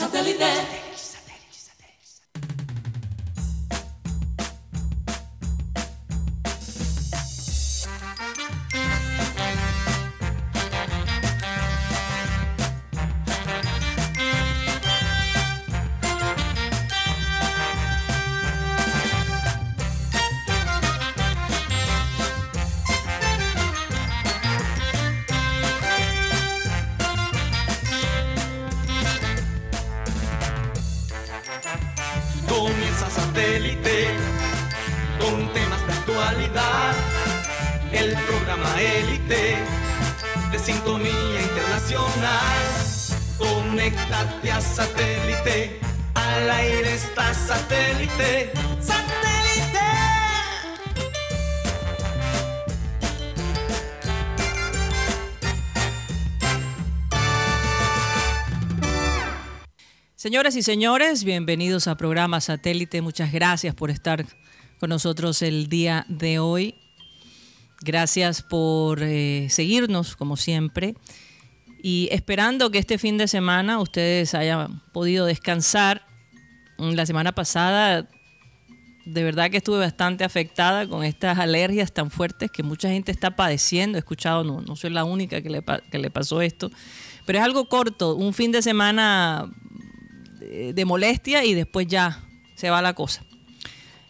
Satellite. Satélite. Al aire está satélite. ¡Satélite! Señoras y señores, bienvenidos a programa Satélite. Muchas gracias por estar con nosotros el día de hoy. Gracias por eh, seguirnos, como siempre. Y esperando que este fin de semana ustedes hayan podido descansar. La semana pasada, de verdad que estuve bastante afectada con estas alergias tan fuertes que mucha gente está padeciendo. He escuchado, no, no soy la única que le, que le pasó esto. Pero es algo corto, un fin de semana de, de molestia y después ya se va la cosa.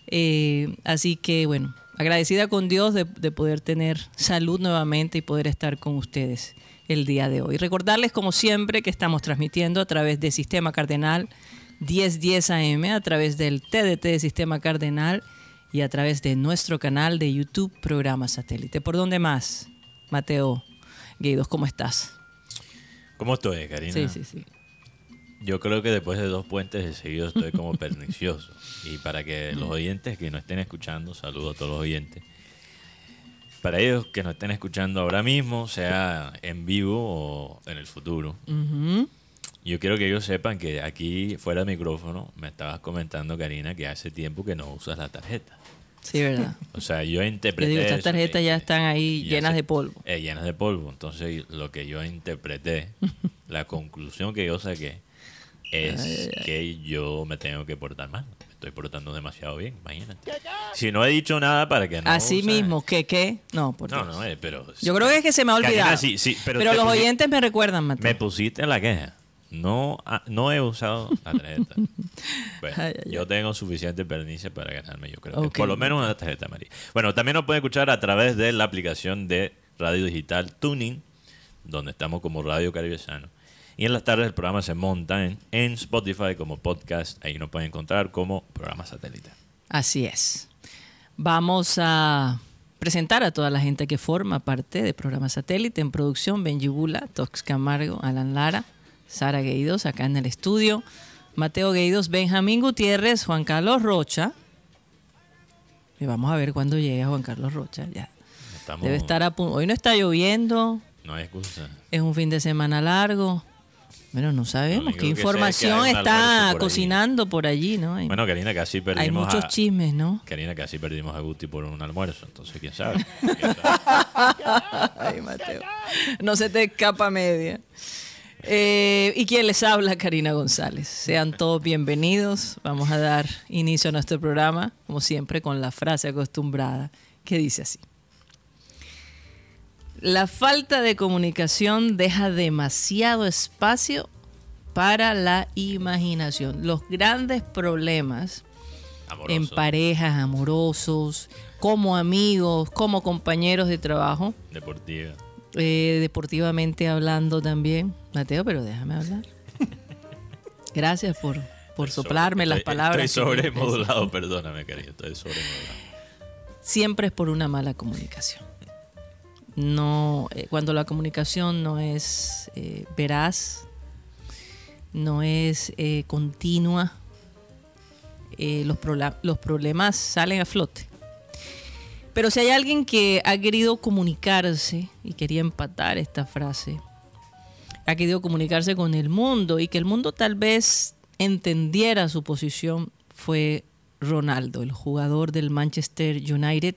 Eh, así que bueno, agradecida con Dios de, de poder tener salud nuevamente y poder estar con ustedes el día de hoy. Recordarles como siempre que estamos transmitiendo a través de Sistema Cardenal 1010 AM, a través del TDT de Sistema Cardenal y a través de nuestro canal de YouTube Programa Satélite. ¿Por dónde más? Mateo Guidos, ¿cómo estás? ¿Cómo estoy, Karina? Sí, sí, sí. Yo creo que después de dos puentes de seguido estoy como pernicioso. Y para que los oyentes que nos estén escuchando, saludo a todos los oyentes. Para ellos que nos estén escuchando ahora mismo, sea en vivo o en el futuro, yo quiero que ellos sepan que aquí fuera de micrófono me estabas comentando, Karina, que hace tiempo que no usas la tarjeta. Sí, verdad. O sea, yo Yo interpreté. digo, estas eso, tarjetas que- ya están ahí ya llenas se- de polvo. eh, llenas de polvo. Entonces, lo que yo interpreté, la conclusión que yo saqué, es que yo me tengo que portar mal. Estoy portando demasiado bien, imagínate. Si no he dicho nada para que no. Así mismo, ¿qué qué? No, por No, Dios. no, eh, pero. Yo creo que es que se me ha Karina, olvidado. sí, sí, pero los oyentes me recuerdan, Mateo. Me pusiste en la queja. No, no he usado la tarjeta. Bueno, Ay, ay, yo tengo suficiente pernicia para ganarme, yo creo. que por lo menos una tarjeta amarilla. Bueno, también nos pueden escuchar a través de la aplicación de radio digital Tuning, donde estamos como Radio Caribesano. Y en las tardes el programa se monta en, en Spotify como podcast. Ahí nos pueden encontrar como programa satélite. Así es. Vamos a presentar a toda la gente que forma parte de programa satélite en producción. Benji Bula, Tox Camargo, Alan Lara, Sara Gueidos acá en el estudio. Mateo Gueidos, Benjamín Gutiérrez, Juan Carlos Rocha. Y vamos a ver cuándo llega Juan Carlos Rocha. Ya. Estamos, Debe estar a punto. Hoy no está lloviendo, No hay excusa. es un fin de semana largo. Bueno, no sabemos qué es que información hay está allí. cocinando por allí, ¿no? Hay, Bueno, Karina, casi hay perdimos muchos a, chismes, ¿no? Karina, casi perdimos a Guti por un almuerzo. Entonces, quién sabe. ¿Quién sabe? Ay, Mateo. No se te escapa media. Eh, y quien les habla, Karina González. Sean todos bienvenidos. Vamos a dar inicio a nuestro programa, como siempre, con la frase acostumbrada que dice así. La falta de comunicación deja demasiado espacio para la imaginación. Los grandes problemas en parejas, amorosos, como amigos, como compañeros de trabajo, Deportiva. eh, deportivamente hablando también. Mateo, pero déjame hablar. Gracias por, por soplarme las palabras. Estoy sobremodulado, perdóname, cariño. Estoy sobremodulado. Siempre es por una mala comunicación. No, eh, cuando la comunicación no es eh, veraz, no es eh, continua, los, los problemas salen a flote. Pero si hay alguien que ha querido comunicarse y quería empatar esta frase, ha querido comunicarse con el mundo y que el mundo tal vez entendiera su posición, fue Ronaldo, el jugador del Manchester United,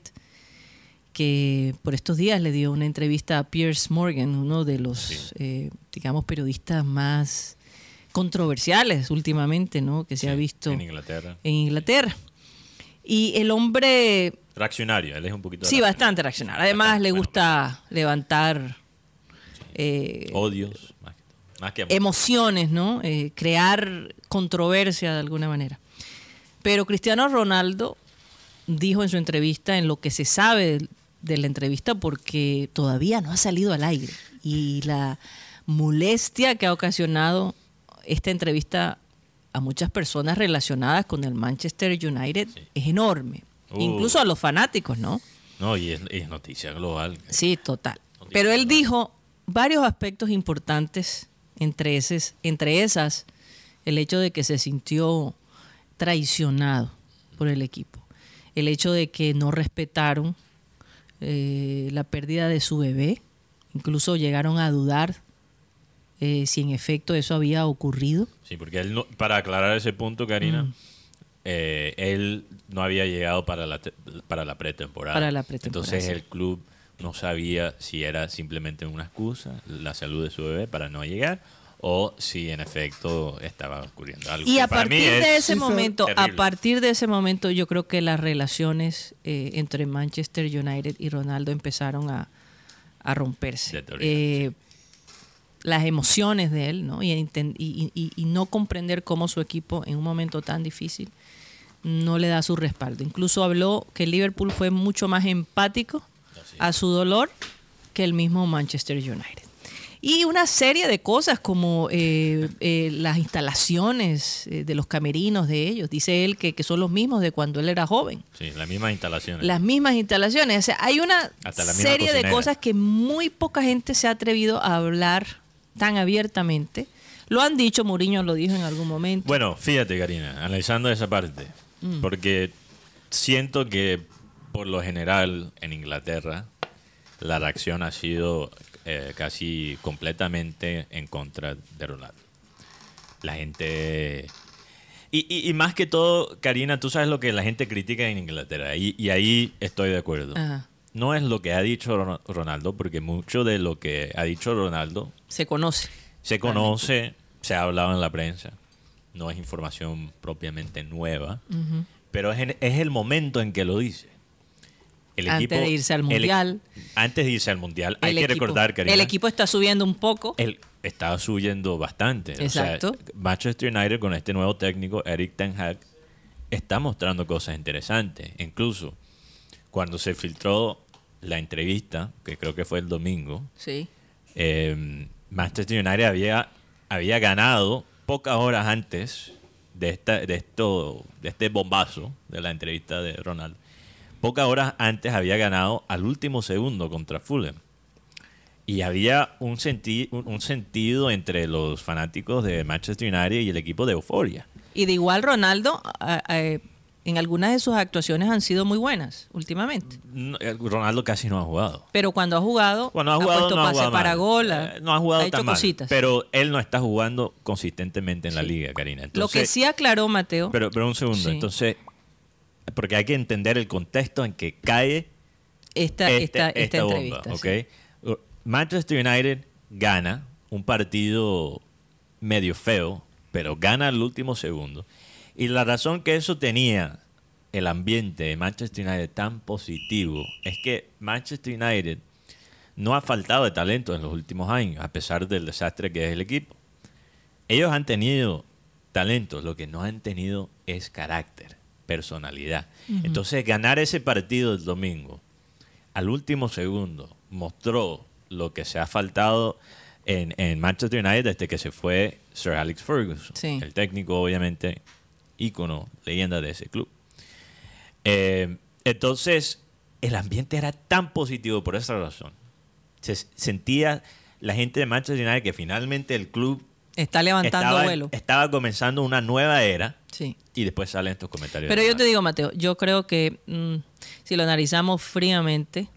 que por estos días le dio una entrevista a Piers Morgan, uno de los, Sí. eh, digamos, periodistas más controversiales últimamente, ¿no? Que se ha visto En Inglaterra. en Inglaterra. Y el hombre, Reaccionario, él es un poquito. sí, reaccionario. bastante reaccionar. Además, Bastante, le bueno, gusta levantar eh, Odios, más que, más que amor. emociones, ¿no? Eh, crear controversia de alguna manera. Pero Cristiano Ronaldo dijo en su entrevista, en lo que se sabe de, la entrevista, porque todavía no ha salido al aire. Y la molestia que ha ocasionado esta entrevista a muchas personas relacionadas con el Manchester United es enorme. Uh. Incluso a los fanáticos, ¿no? No, y es, es noticia global. Sí, total. Pero él dijo varios aspectos importantes, entre, eses- entre esas, el hecho de que se sintió traicionado por el equipo, el hecho de que no respetaron eh, la pérdida de su bebé, incluso llegaron a dudar eh, si en efecto eso había ocurrido. Sí, porque él no- para aclarar ese punto, Karina, Mm. eh, él no había llegado para la, para la pretemporada. Para la pretemporada, Entonces sí. el club no sabía si era simplemente una excusa, la salud de su bebé para no llegar, o si en efecto estaba ocurriendo algo. Y a partir de es ese momento, a partir de ese momento, yo creo que las relaciones eh, entre Manchester United y Ronaldo empezaron a, a romperse. Eh, las emociones de él, ¿no? Y, enten- y- y- y no comprender cómo su equipo en un momento tan difícil no le da su respaldo. Incluso habló que Liverpool fue mucho más empático Así. a su dolor que el mismo Manchester United. Y una serie de cosas como eh, eh, las instalaciones eh, de los camerinos de ellos. Dice él que, que son los mismos de cuando él era joven. Sí, las mismas instalaciones. Las mismas instalaciones. O sea, hay una serie de cosas que muy poca gente se ha atrevido a hablar tan abiertamente. Lo han dicho, Mourinho lo dijo en algún momento. Bueno, fíjate, Karina, analizando esa parte, Mm. porque siento que por lo general en Inglaterra la reacción ha sido eh, casi completamente en contra de Ronaldo. La gente... Y, y- y más que todo, Karina, tú sabes lo que la gente critica en Inglaterra, y, y ahí estoy de acuerdo. Ajá. No es lo que ha dicho Ron- Ronaldo, porque mucho de lo que ha dicho Ronaldo Se conoce. se conoce, se ha hablado en la prensa, no es información propiamente nueva, pero es, en- es el momento en que lo dice. El Antes de irse al el- Mundial. antes de irse al mundial, hay El que recordar, Karina, El equipo está subiendo un poco. él está subiendo bastante. O sea, Exacto. Manchester United con este nuevo técnico, Eric Ten Hag, está mostrando cosas interesantes. Incluso cuando se filtró la entrevista, que creo que fue el domingo, Sí. eh, Manchester United había, había ganado pocas horas antes de, esta, de, esto, de este bombazo de la entrevista de Ronald. Pocas horas antes había ganado al último segundo contra Fulham. Y había un, senti- un, un sentido entre los fanáticos de Manchester United y el equipo de euforia. Y de igual Ronaldo, en algunas de sus actuaciones han sido muy buenas últimamente. No, eh, Ronaldo casi no ha jugado. Pero cuando ha jugado, Bueno, ha jugado, puesto no ha pase jugado para gol, ha- Eh, no ha jugado ha hecho tan mal, cositas. pero él no está jugando consistentemente en la liga, Karina. Lo que sí aclaró Mateo, Pero, pero un segundo, Sí. entonces, porque hay que entender el contexto en que cae esta, este- esta, esta, esta bomba. Manchester United gana un partido medio feo, pero gana al último segundo. Y la razón que eso tenía el ambiente de Manchester United tan positivo es que Manchester United no ha faltado de talento en los últimos años, a pesar del desastre que es el equipo. Ellos han tenido talentos, lo que no han tenido es carácter, personalidad. Entonces, ganar ese partido el domingo al último segundo mostró lo que se ha faltado en, en Manchester United desde que se fue Sir Alex Ferguson, Sí. el técnico, obviamente, ícono, leyenda de ese club. Eh, entonces, el ambiente era tan positivo por esa razón. Se sentía la gente de Manchester United que finalmente el club Está levantando estaba, vuelo. estaba comenzando una nueva era Sí. y después salen estos comentarios. Pero yo te digo, Mateo, yo creo que mm, si lo analizamos fríamente,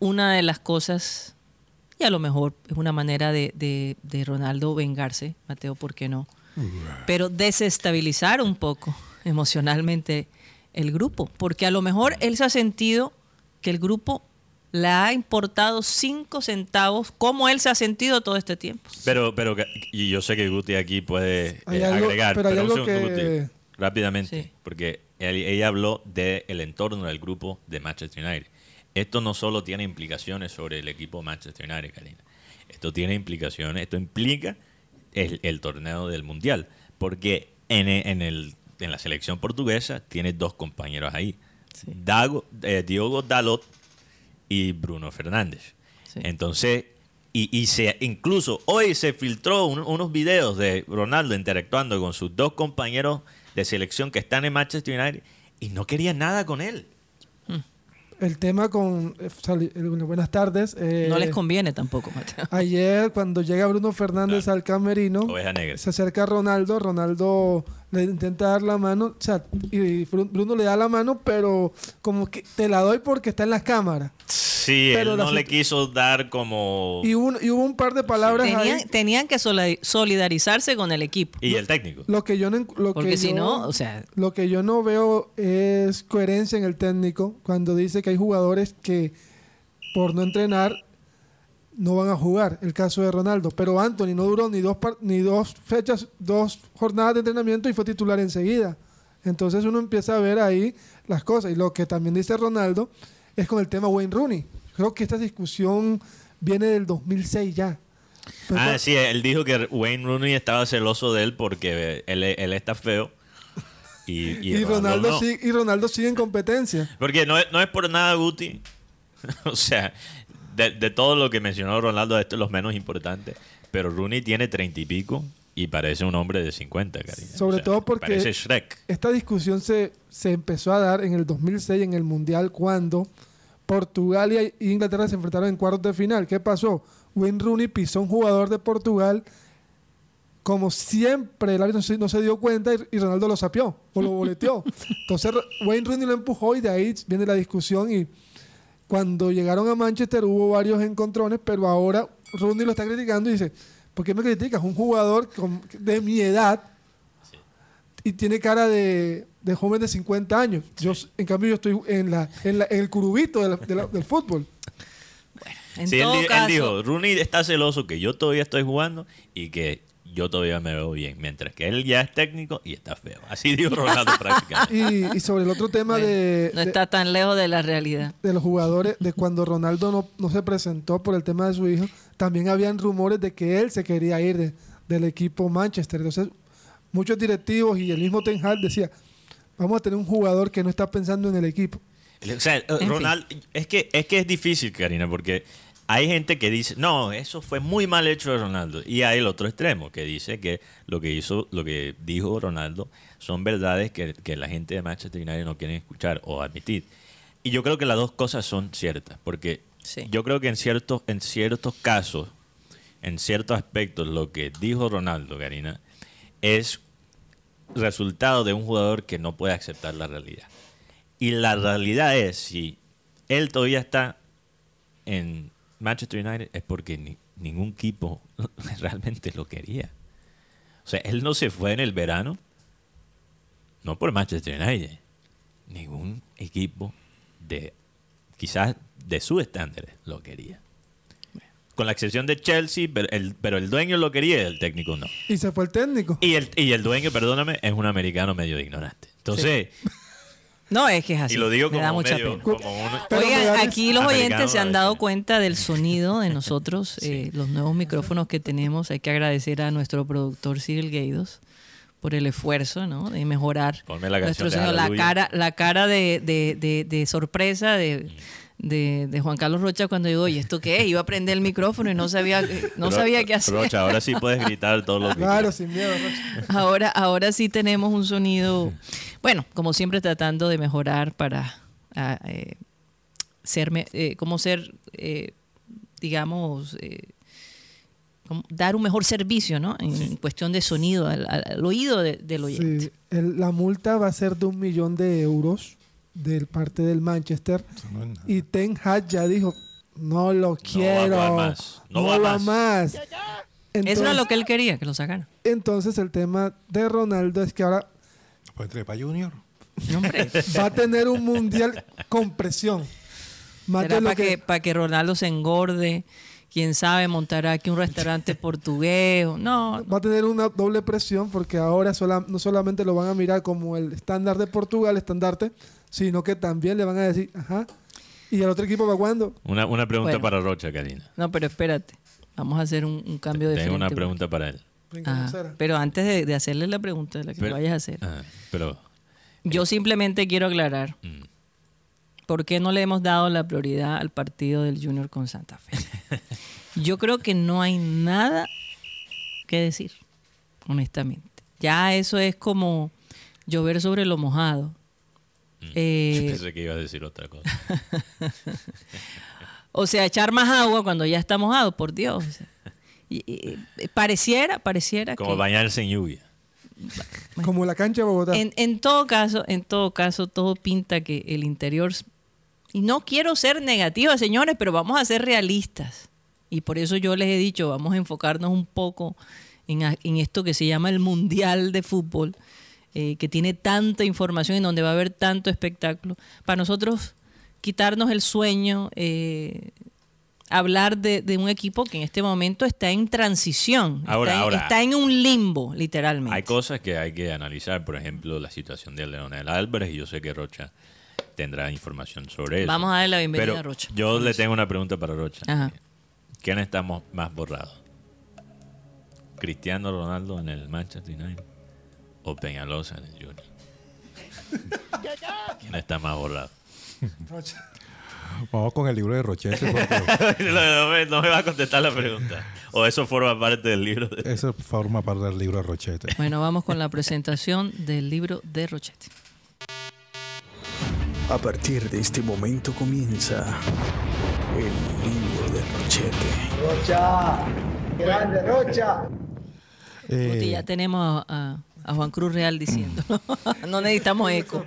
una de las cosas, y a lo mejor es una manera de, de- de Ronaldo vengarse, Mateo, ¿por qué no? Pero desestabilizar un poco emocionalmente el grupo, porque a lo mejor él se ha sentido que el grupo le ha importado cinco centavos cómo él se ha sentido todo este tiempo. Pero, pero, y yo sé que Guti aquí puede Hay eh, algo- agregar, pero hay pero, un algo segundo, que- Guti, rápidamente, Sí. porque él- ella habló del entorno del grupo de Manchester United. Esto no solo tiene implicaciones sobre el equipo Manchester United, Karina. Esto tiene implicaciones, esto implica el, el torneo del Mundial, porque en, en el, en la selección portuguesa tiene dos compañeros ahí, Sí. Dago, eh, Diogo Dalot y Bruno Fernández. Sí. Entonces, y, y se, incluso hoy se filtró un- unos videos de Ronaldo interactuando con sus dos compañeros de selección que están en Manchester United y no querían nada con él. El tema con... eh, eh, buenas tardes. eh, No les conviene tampoco, Mateo. Ayer, cuando llega Bruno Fernández al camerino, se acerca a Ronaldo, Ronaldo le intenta dar la mano, o sea, y Bru- Bruno le da la mano, pero como que te la doy porque está en las cámaras. Sí, Pero él no le quiso dar como... Y, hubo un- y hubo un par de palabras. Tenían, tenían que solidarizarse con el equipo. Y el técnico. Lo que yo no, lo Porque que si yo- no, o sea, Lo que yo no veo es coherencia en el técnico cuando dice que hay jugadores que por no entrenar no van a jugar. El caso de Ronaldo. Pero Anthony no duró ni dos, ni dos fechas, dos jornadas de entrenamiento y fue titular enseguida. Entonces uno empieza a ver ahí las cosas. Y lo que también dice Ronaldo es con el tema Wayne Rooney. Creo que esta discusión viene del 2006 ya. Ah, sí, él dijo que Wayne Rooney estaba celoso de él porque él, él está feo. Y, y y, Ronaldo no. sigue, y Ronaldo sigue en competencia. Porque no no es por nada, Guti. o sea, de, de todo lo que mencionó Ronaldo, esto es lo menos importante. Pero Rooney tiene treinta y pico y parece un hombre de 50, cariño. Sobre todo porque- Parece Shrek. Esta discusión se, se empezó a dar en el 2006 en el Mundial cuando Portugal y Inglaterra se enfrentaron en cuartos de final. ¿Qué pasó? Wayne Rooney pisó un jugador de Portugal. Como siempre, el árbitro no se, no se dio cuenta y, y Ronaldo lo sapió o lo boleteó. Entonces Wayne Rooney lo empujó y de ahí viene la discusión. Y cuando llegaron a Manchester hubo varios encontrones, pero ahora Rooney lo está criticando y dice: ¿Por qué me criticas? Un jugador con- de mi edad y tiene cara de, de joven de 50 años. Yo, en cambio, yo estoy en, la, en, la- en el curubito de la- de la- del fútbol. en Sí, él, todo él caso, dijo, Rooney está celoso que yo todavía estoy jugando y que yo todavía me veo bien, mientras que él ya es técnico y está feo. Así dijo Ronaldo prácticamente. Y, y sobre el otro tema bueno, de, no de- está tan lejos de la realidad. de los jugadores, de cuando Ronaldo no, no se presentó por el tema de su hijo, también habían rumores de que él se quería ir de- del equipo Manchester. Entonces, muchos directivos y el mismo Ten Hag decía, vamos a tener un jugador que no está pensando en el equipo. O sea, fin. Es que, es que es difícil, Karina, porque hay gente que dice, no, eso fue muy mal hecho de Ronaldo. Y hay el otro extremo que dice que lo que hizo, lo que dijo Ronaldo son verdades que, que la gente de Manchester United no quiere escuchar o admitir. Y yo creo que las dos cosas son ciertas, porque Sí. yo creo que en ciertos, en ciertos casos, en ciertos aspectos, lo que dijo Ronaldo, Karina, es resultado de un jugador que no puede aceptar la realidad. Y la realidad es, si él todavía está en Manchester United, es porque ni- ningún equipo realmente lo quería. O sea, él no se fue en el verano, no por Manchester United. Ningún equipo de, quizás de su estándar lo quería. Con la excepción de Chelsea, pero el, pero el dueño lo quería y el técnico no. Y se fue el técnico. Y el, y el dueño, perdóname, es un americano medio ignorante. Entonces, No, es que es así. y lo digo me da como mucha medio, pena. como un- Oigan, aquí los Americano oyentes se han dado cuenta del sonido de nosotros, eh, los nuevos micrófonos que tenemos. Hay que agradecer a nuestro productor Cyril Gaidos por el esfuerzo ¿no? de mejorar Ponme la canción nuestro de sonido. La Hallelujah. cara, la cara de, de- de- de sorpresa de, de- de Juan Carlos Rocha cuando digo, oye, ¿esto qué es? Iba a prender el micrófono y no sabía, no Ro- sabía qué hacer. Rocha, ahora sí puedes gritar todo lo que Claro, sin miedo. Rocha. Ahora, ahora sí tenemos un sonido, bueno, como siempre tratando de mejorar para ah, eh, ser, me- eh, como ser, eh, digamos, eh, como dar un mejor servicio, ¿no? En cuestión de sonido al, al- al oído de- del oyente. Sí, el- la multa va a ser de un millón de euros de parte del Manchester. No. Y Ten Hag ya dijo, no lo quiero. va más, no No, va va más". más. Eso Entonces, era lo que él quería, que lo sacaran. entonces el tema de Ronaldo es que ahora ¿No Pues, Junior? No, hombre. va a tener un mundial con presión. No. Entonces, entonces para que, que- para que Ronaldo se engorde. Quién sabe, montará aquí un restaurante portugués. o- No, Va a tener una doble presión porque ahora sola- no solamente lo van a mirar como el estándar de Portugal, estandarte, sino que también le van a decir, ajá, ¿y el otro equipo para cuándo? Una, una pregunta Bueno. para Rocha, Karina. no, pero espérate. Vamos a hacer un, un cambio de Tengo una frente. pregunta para él. Ajá. Pero antes de, de hacerle la pregunta, la que Pero- vayas a hacer, Ajá, pero. yo simplemente quiero aclarar mm, por qué no le hemos dado la prioridad al partido del Junior con Santa Fe. Yo creo que no hay nada que decir, honestamente. Ya eso es como llover sobre lo mojado. mm. Eh, Pensé que iba a decir otra cosa. O sea, echar más agua cuando ya está mojado, por Dios. O sea, y- pareciera, pareciera Como que... bañarse en lluvia. Como la cancha de Bogotá. En, en todo caso, en todo caso, todo pinta que el interior y no quiero ser negativa, señores, pero vamos a ser realistas. Y por eso yo les he dicho, vamos a enfocarnos un poco en, en esto que se llama el Mundial de Fútbol, eh, que tiene tanta información, en donde va a haber tanto espectáculo. Para nosotros quitarnos el sueño, eh, hablar de, de un equipo que en este momento está en transición, Ahora, está, en, ahora. está en un limbo, literalmente. Hay cosas que hay que analizar, por ejemplo, la situación de Leonel Álvarez, y yo sé que Rocha tendrá información sobre eso. Vamos a darle la bienvenida Pero a Rocha. Yo le tengo una pregunta para Rocha. Ajá. ¿Quién está mo- más borrado? ¿Cristiano Ronaldo en el Manchester United o Peñalosa en el Junior? ¿Quién está más borrado? Vamos con el libro de Rochete. porque no, me, no me va a contestar la pregunta. O eso forma parte del libro. de- Eso forma parte del libro de Rochete. Bueno, vamos con la presentación del libro de Rochette. A partir de este momento comienza el libro de Rochete. Rocha, grande Rocha. Eh, Guti, ya tenemos a, a Juan Cruz Real diciendo. no necesitamos eco.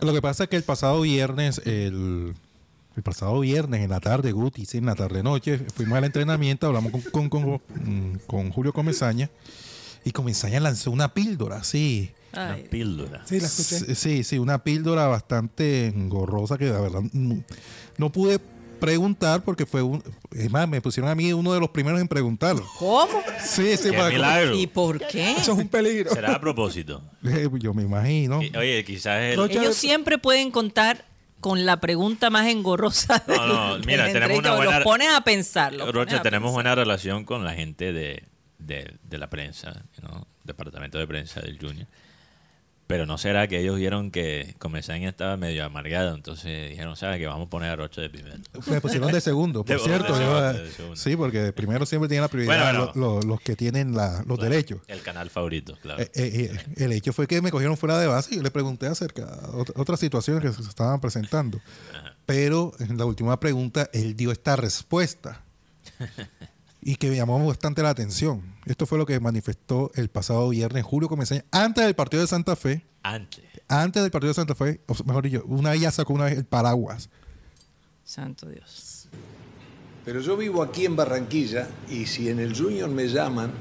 Lo que pasa es que el pasado viernes, el, el pasado viernes en la tarde, Guti, sí, en la tarde noche, fuimos al entrenamiento, hablamos con, con, con, con Julio Comesaña y Comesaña lanzó una píldora, sí. Una píldora. Sí, la escuché. Sí, una píldora bastante engorrosa que la verdad no, no pude preguntar porque fue un... Es más, me pusieron a mí uno de los primeros en preguntarlo. ¿Cómo? Sí, sí, ¡Qué para- milagro! ¿Y por qué? Eso es un peligro. ¿Será a propósito? Eh, Yo me imagino. Y- Oye, quizás el... Ellos siempre pueden contar con la pregunta más engorrosa. No, no, del- mira, del tenemos una buena- Los pones a pensar. los pones Rocha, a tenemos pensar. buena relación con la gente de, de, de la prensa, ¿no? Departamento de prensa del Junior. Pero no será que ellos vieron que Comesaña estaba medio amargado, entonces dijeron, ¿sabes que Vamos a poner a Rocha de primero. Me pusieron de segundo, por De- cierto. de yo, segundo, de segundo. sí, porque primero siempre tienen la prioridad Bueno, los que tienen la- los derechos. El canal favorito, claro. Eh, eh, eh, el hecho fue que me cogieron fuera de base y yo le pregunté acerca de ot- otras situaciones que se estaban presentando. Pero en la última pregunta él dio esta respuesta y que me llamó bastante la atención. Esto fue lo que manifestó el pasado viernes Julio Comesaña antes del partido de Santa Fe. Antes. Antes del partido de Santa Fe, o mejor dicho, una vez ya sacó una vez el paraguas. Santo Dios. Pero yo vivo aquí en Barranquilla y si en el Junior me llaman,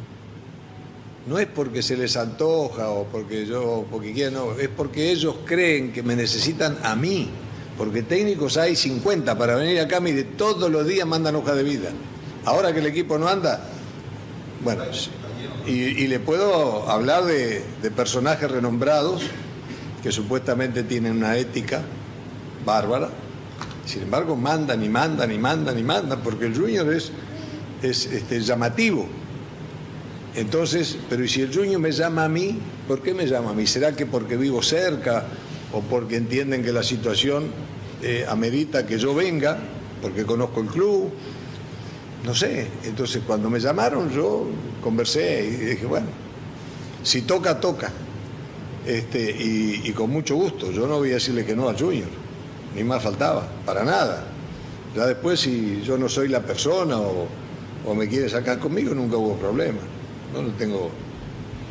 no es porque se les antoja o porque yo, porque quieren, no, es porque ellos creen que me necesitan a mí. Porque técnicos hay 50 para venir acá, mire, todos los días mandan hoja de vida. Ahora que el equipo no anda, bueno, y, y le puedo hablar de, personajes renombrados que supuestamente tienen una ética bárbara, sin embargo, mandan y mandan y mandan y mandan, porque el Junior es, es este, llamativo. Entonces, pero ¿y si el Junior me llama a mí? ¿Por qué me llama a mí? ¿Será que porque vivo cerca o porque entienden que la situación eh, amerita que yo venga, porque conozco el club? No sé. Entonces, cuando me llamaron, yo conversé y dije, bueno, si toca, toca. Este, y, y con mucho gusto. Yo no voy a decirle que no al Junior, ni más faltaba, para nada. Ya después, si yo no soy la persona o, o me quiere sacar conmigo, nunca hubo problema. No, no tengo,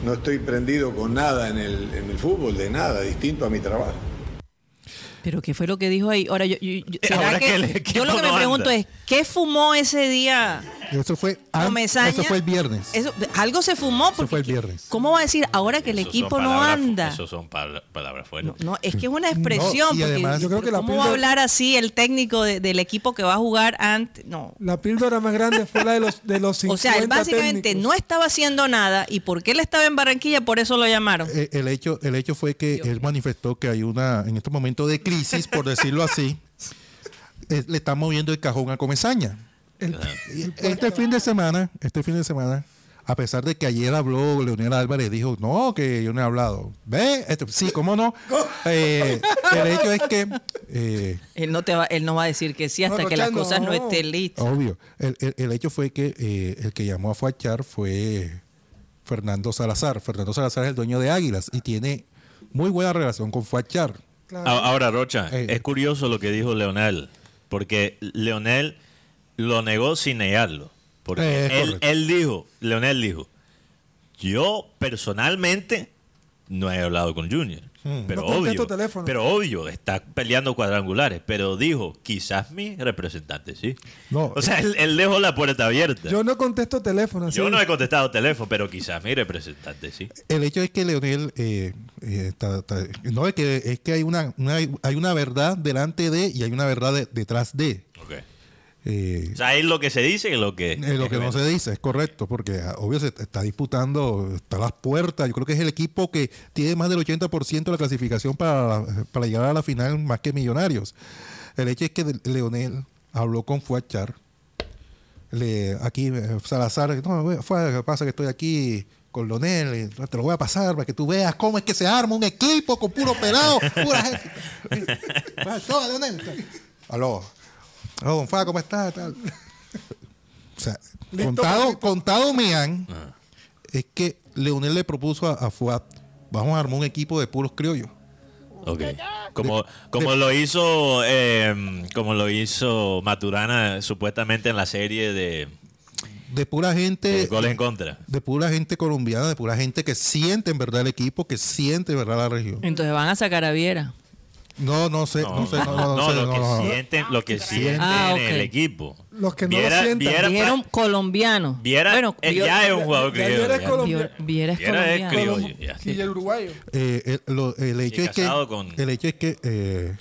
no estoy prendido con nada en el, en el fútbol, de nada, distinto a mi trabajo. Pero ¿qué fue lo que dijo ahí? Ahora, yo, yo- yo- ¿será Ahora que- que el equipo yo lo que me pregunto es, ¿qué fumó ese día Eso fue, eso fue el viernes. Eso- algo se fumó porque fue el viernes. ¿Cómo va a decir ahora que el equipo no palabras- anda? Esos son pal- palabras fuertes. no, es que es una expresión. No, y porque además- Yo creo que la ¿Cómo va a hablar así el técnico de- del equipo que va a jugar antes? No. La píldora más grande fue la de los, de los 50 O sea, él básicamente técnicos. no estaba haciendo nada y porque él estaba en Barranquilla, por eso lo llamaron. Eh, el hecho el hecho fue que él manifestó que hay una en este momento de crisis por decirlo así eh, le están moviendo el cajón a Comesaña Y este fin de semana este fin de semana a pesar de que ayer habló Leonel Álvarez dijo no que yo no he hablado ve Esto- sí cómo no Eh, el hecho es que eh, Él no te va, él no va a decir que sí hasta No, que las cosas no no. estén listas. Obvio. El, el- el hecho fue que eh, el que llamó a Fuachar fue Fernando Salazar. Fernando Salazar es el dueño de Águilas y tiene muy buena relación con Fuachar. Claro. Ahora, Rocha, Eh. es curioso lo que dijo Leonel, porque Leonel lo negó sin negarlo. Porque Eh, él, él dijo, Leonel dijo, yo personalmente no he hablado con Junior. Pero No contesto obvio, teléfono. pero obvio, está peleando cuadrangulares. Pero dijo, quizás mi representante, sí. No, o sea, él, él dejó la puerta abierta. Yo no contesto teléfono. Yo no he contestado teléfono, pero quizás mi representante, sí. El hecho es que Leonel eh, eh, está- está- no es que es que hay una, una- hay una verdad delante de y hay una verdad de- detrás de. Eh, O sea, es lo que se dice y lo que... Eh, lo que no se dice es correcto, porque ah, obvio se está disputando, está a las puertas. Yo creo que es el equipo que tiene más del 80% de la clasificación para, para llegar a la final, más que Millonarios. El hecho es que Leonel habló con Fuachar. Le, aquí eh, Salazar, no, fue, pasa que estoy aquí con Leonel, eh, te lo voy a pasar para que tú veas cómo es que se arma un equipo con puro pelado, pura gente. Va, toma, Leonel. Aló. Don Fa, ¿cómo estás? Tal. O sea, contado, contado Mian, es que Leonel le propuso a, a Fuad, vamos a armar un equipo de puros criollos. Ok. Como, como lo hizo eh, como lo hizo Maturana supuestamente en la serie de, De pura de gente, goles en contra. de pura gente colombiana, de pura gente que siente en verdad el equipo, que siente en verdad la región. Entonces van a sacar a Viera. No, no sé, no, sé, no, no, no sé, lo no, que no, no. sienten, lo que sienten Ah, en el equipo. Los que no lo Viera, sientan. Viera, Dijeron colombiano. Viera- bueno, eh, Viera- ya es un jugador criollo. Viera es colombiano. Viera es Viera es colombiano. criollo. Y el uruguayo. Eh, el, lo- el hecho es que con- el hecho es que eh,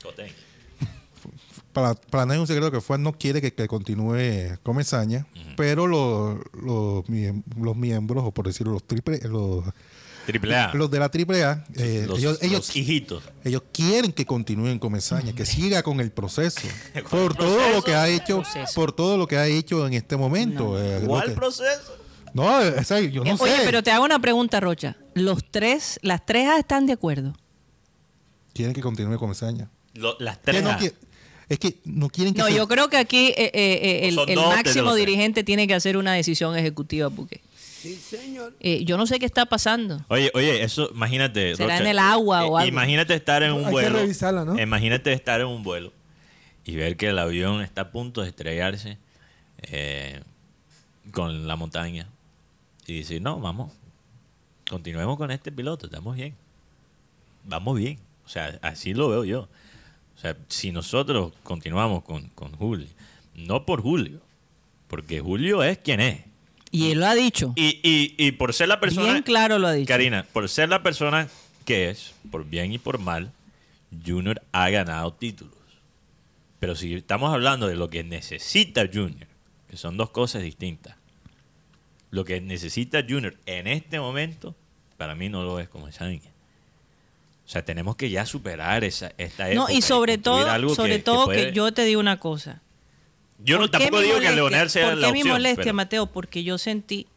para, para nadie es un secreto que Fuad no quiere que, que continúe Comesaña, pero los, los, los miembros, o por decirlo, los triple, los, Triple A. los de la triple A, eh, los, ellos, ellos, los hijitos. ellos quieren que continúen Comesaña, que siga con el proceso, por el todo lo que ha hecho, Proceso. por todo lo que ha hecho en este momento. eh, lo ¿Cuál que- proceso? no, eh, o sea, yo no Eh, Oye, sé. pero te hago una pregunta, Rocha. Los tres, las tres A están de acuerdo. Quieren que continúe Comesaña. Lo- las Que tres no A. qui- es que no quieren que No, se- yo creo que aquí eh, eh, eh, el, el máximo dirigente tiene que hacer una decisión ejecutiva porque eh, yo no sé qué está pasando. Oye, oye, eso, imagínate. ¿Será Rocha, en el agua o eh, algo? Imagínate estar en un Hay que vuelo. revisarla, ¿no? Imagínate estar en un vuelo y ver que el avión está a punto de estrellarse eh, con la montaña y decir, no, vamos, continuemos con este piloto, estamos bien. Vamos bien. O sea, así lo veo yo. O sea, si nosotros continuamos con, con Julio, no por Julio, porque Julio es quien es. Y él lo ha dicho. Y, y, y por ser la persona... Bien claro lo ha dicho. Karina, por ser la persona que es, por bien y por mal, Junior ha ganado títulos. Pero si estamos hablando de lo que necesita Junior, que son dos cosas distintas, lo que necesita Junior en este momento, para mí no lo es como esa niña. O sea, tenemos que ya superar esa, esta época. No, y sobre todo, algo sobre que- todo que que, yo te digo una cosa. Yo no, ¿Por qué tampoco mi digo que molestia? Leonel sea ¿Por la qué mi opción, molestia, pero- Mateo? Porque yo sentí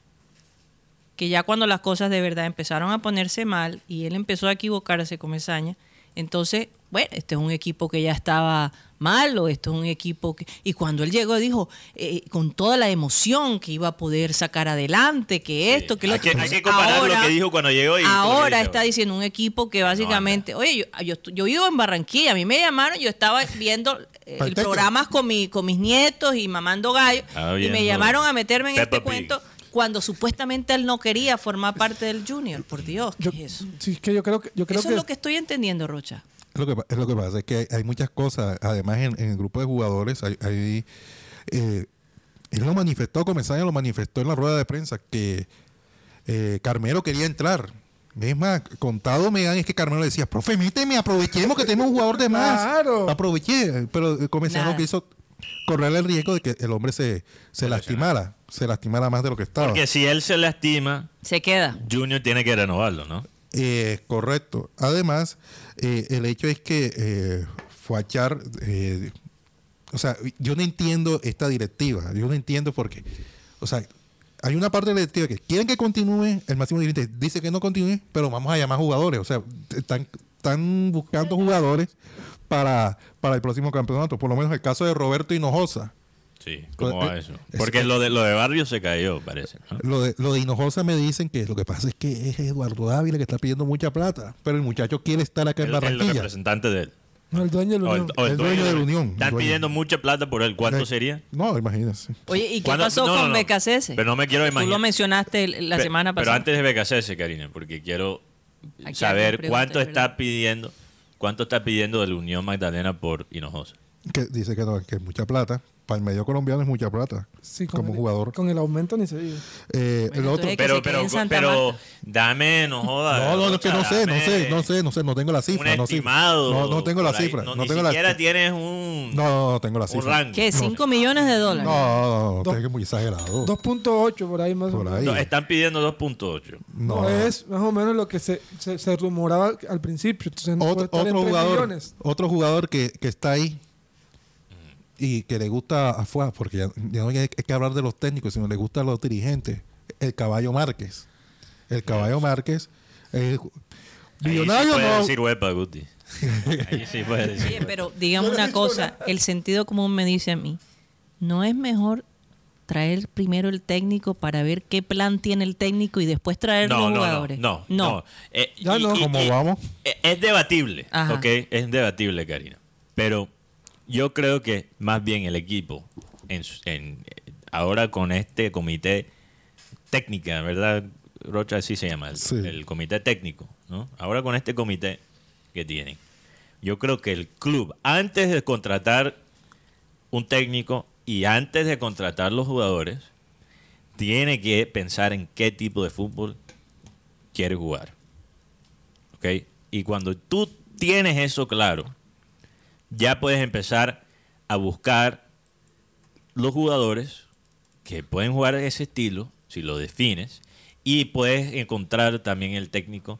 que ya cuando las cosas de verdad empezaron a ponerse mal y él empezó a equivocarse con Mesaña, entonces, bueno, este es un equipo que ya estaba mal o esto es un equipo que... Y cuando él llegó dijo, eh, con toda la emoción que iba a poder sacar adelante, que esto, que lo hay que, otro. hay que comparar Ahora- lo que dijo cuando llegó y Ahora está diciendo un equipo que básicamente, oye, yo, yo, yo vivo en Barranquilla, a mí me llamaron, yo estaba viendo eh, el Falteca. programa con, mi, con mis nietos y mamando gallo, y me llamaron a meterme en Peppa este Pig. cuento cuando supuestamente él no quería formar parte del Junior. Por Dios, ¿qué Yo, es eso? sí, es que yo creo que, yo creo Eso que, es lo que estoy entendiendo, Rocha. Es lo que, es lo que pasa, es que hay, hay muchas cosas. Además, en, en el grupo de jugadores hay, hay, eh, él lo manifestó, Comesaña lo manifestó en la rueda de prensa, que eh, Carmelo quería entrar. Es más, contado me dan es que Carmelo decía, profe, méteme, aprovechemos que tenemos un jugador de más. Claro. Aproveché, pero Comesaña Nada. no quiso correr el riesgo de que el hombre se, se lastimara, se lastimara más de lo que estaba. Porque si él se lastima, Se queda. Junior tiene que renovarlo, ¿no? Eh, correcto. Además, eh, el hecho es que eh, Fuachar, eh, o sea, yo no entiendo esta directiva. Yo no entiendo por qué. O sea, hay una parte de la directiva que quieren que continúe, el máximo dirigente dice que no continúe, pero vamos a llamar jugadores. O sea, están, buscando jugadores para, para el próximo campeonato. Por lo menos el caso de Roberto Hinojosa. Sí, ¿cómo Eh, va eso? es- Porque lo de, lo de Barrio se cayó, parece. ¿no? Lo de, lo de Hinojosa me dicen que lo que pasa es que es Eduardo Dávila que está pidiendo mucha plata, pero el muchacho quiere estar acá en El, el Barranquilla. representante de él. No, el dueño del O el, Unión. o el El dueño de la Unión, Están pidiendo mucha plata por él. ¿Cuánto Eh, sería? No, imagínese. Oye, ¿y qué pasó No, con no. Pero no me quiero Tú imaginar. lo mencionaste el- la Pe- semana Pero pasada. antes de BKC, Karina, porque quiero Aquí saber cuánto es está verdad. pidiendo cuánto está pidiendo de la Unión Magdalena por Hinojosa. Que dice que no, que es mucha plata. Para el medio colombiano es mucha plata. Sí, como el- jugador. Con el aumento ni se diga. Eh, el otro. Pero, pero, pero dame, no jodas. No, no, no, es que no sé, no sé, no sé, no sé, no tengo la cifra. Un no, estimado. no, no tengo la ahí. cifra. No, No, ni tengo la siquiera tienes un, No, no, no tengo la cifra. ¿Qué? ¿5 millones de dólares? No, no, no, no, Dos- es que es muy exagerado. 2.8 por ahí más o Por menos. ahí. No, están pidiendo 2.8. No, No. es más o menos lo que se, se, se rumoraba al principio. Entonces otro, otro 3 jugador, otro jugador que, que está ahí y que le gusta afuera, porque ya, ya no hay que hablar de los técnicos, sino le gusta a los dirigentes, el caballo Márquez. El caballo Márquez. eh, Ahí millonario sí puede no. decir huepa, Guti. Ahí sí puede decir. Oye, pero dígame una cosa, el sentido común me dice a mí, ¿no es mejor traer primero el técnico para ver qué plan tiene el técnico y después traer No, los no, no, jugadores? no, no. Eh, Ya no. ¿Cómo vamos? eh, Es debatible, Ajá. ¿ok? Es debatible, Karina. Pero yo creo que más bien el equipo, en, en- ahora con este comité técnica, ¿verdad? Rocha así se llama, el, Sí. el comité técnico, ¿no? Ahora con este comité que tienen, yo creo que el club, antes de contratar un técnico y antes de contratar los jugadores, tiene que pensar en qué tipo de fútbol quiere jugar. ¿Ok? Y cuando tú tienes eso claro, ya puedes empezar a buscar los jugadores que pueden jugar ese estilo, si lo defines, y puedes encontrar también el técnico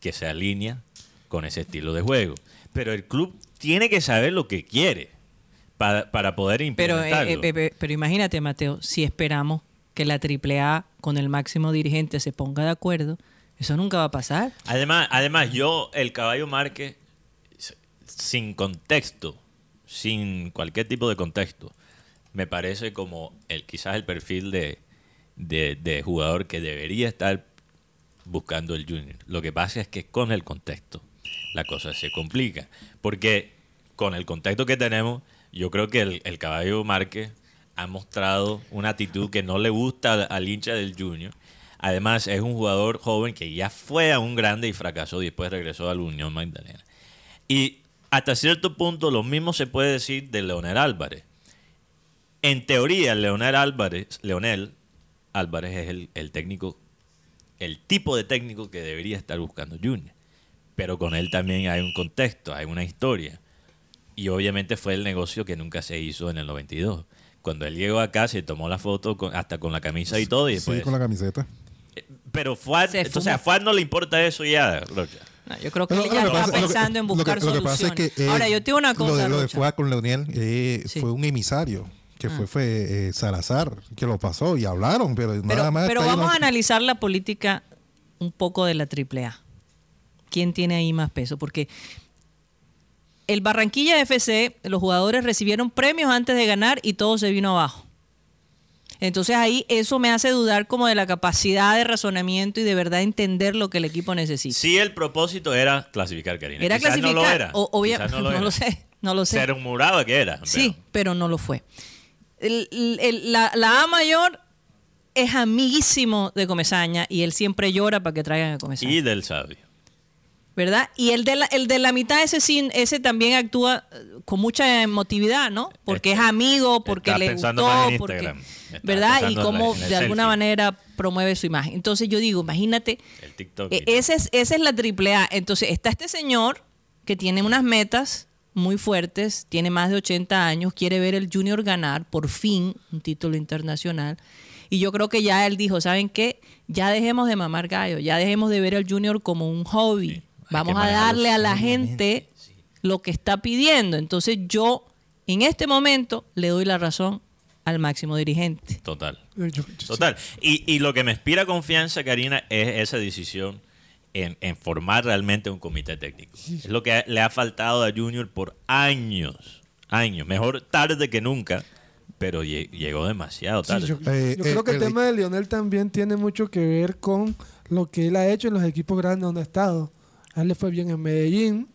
que se alinea con ese estilo de juego. Pero el club tiene que saber lo que quiere para, para poder Pero, eh, implementarlo. eh, pe- pero imagínate, Mateo, si esperamos que la AAA con el máximo dirigente se ponga de acuerdo, eso nunca va a pasar. Además, además, yo, el caballo Márquez, sin contexto, sin cualquier tipo de contexto, me parece como el quizás el perfil de, de- jugador que debería estar buscando el Junior. Lo que pasa es que con el contexto la cosa se complica. Porque con el contexto que tenemos, yo creo que el, el caballo Márquez ha mostrado una actitud que no le gusta al, al hincha del Junior. Además, es un jugador joven que ya fue a un grande y fracasó y después regresó a la Unión Magdalena. Y hasta cierto punto lo mismo se puede decir de Leonel Álvarez. En teoría, Leonel Álvarez, Leonel Álvarez es el, el técnico, el tipo de técnico que debería estar buscando Junior. Pero con él también hay un contexto, hay una historia. Y obviamente fue el negocio que nunca se hizo en el 92. Cuando él llegó acá, se tomó la foto con- hasta con la camisa y todo. Y después, Sí, con la camiseta. Pero Fuad, Se o sea, Fuad no le importa eso ya, Rocha. No, yo creo que Lo- él lo ya está pasa- lo que- pensando en lo que- buscar lo que pasa es soluciones. que, eh, Ahora, yo te digo una Lo cosa, de, lo de. Fuad con Leonel eh, Sí. fue un emisario, que Ah. fue, fue eh, Salazar, que lo pasó y hablaron, pero, nada más. pero está vamos no- a analizar la política un poco de la AAA. ¿Quién tiene ahí más peso? Porque el Barranquilla FC, los jugadores recibieron premios antes de ganar y todo se vino abajo. Entonces ahí eso me hace dudar como de la capacidad de razonamiento y de verdad entender lo que el equipo necesita. Sí, el propósito era clasificar, Karina. era Quizás clasificar. No lo era. o- obvia- no, lo, era. sé, no lo sé. Se rumoraba que era. Sí, pero no lo fue. El- el- la, la A mayor es amiguísimo de Comesaña y él siempre llora para que traigan a Comesaña. Y del sabio. ¿Verdad? Y el de la, el de la mitad, ese sí, ese también actúa eh, con mucha emotividad, ¿no? Porque es Está- amigo, porque le gustó, porque, ¿verdad? Y cómo de alguna manera promueve su imagen. Entonces yo digo, imagínate, El TikTok. eh, ese es, esa es la triple A. Entonces está este señor que tiene unas metas muy fuertes, tiene más de 80 años, quiere ver el Junior ganar por fin un título internacional. Y yo creo que ya él dijo, ¿saben qué? Ya dejemos de mamar gallo, ya dejemos de ver al Junior como un hobby. Vamos a darle a la gente lo que está pidiendo. Entonces yo, en este momento, le doy la razón al máximo dirigente. Total. Eh, Total. Y, y lo que me inspira confianza, Karina, es esa decisión en, en formar realmente un comité técnico. Es lo que le ha faltado a Junior por años. Años. Mejor tarde que nunca, pero lle- llegó demasiado Sí, tarde. yo, Eh, yo creo eh, que el el- tema de Lionel también tiene mucho que ver con lo que él ha hecho en los equipos grandes donde ha estado. A él le fue bien en Medellín.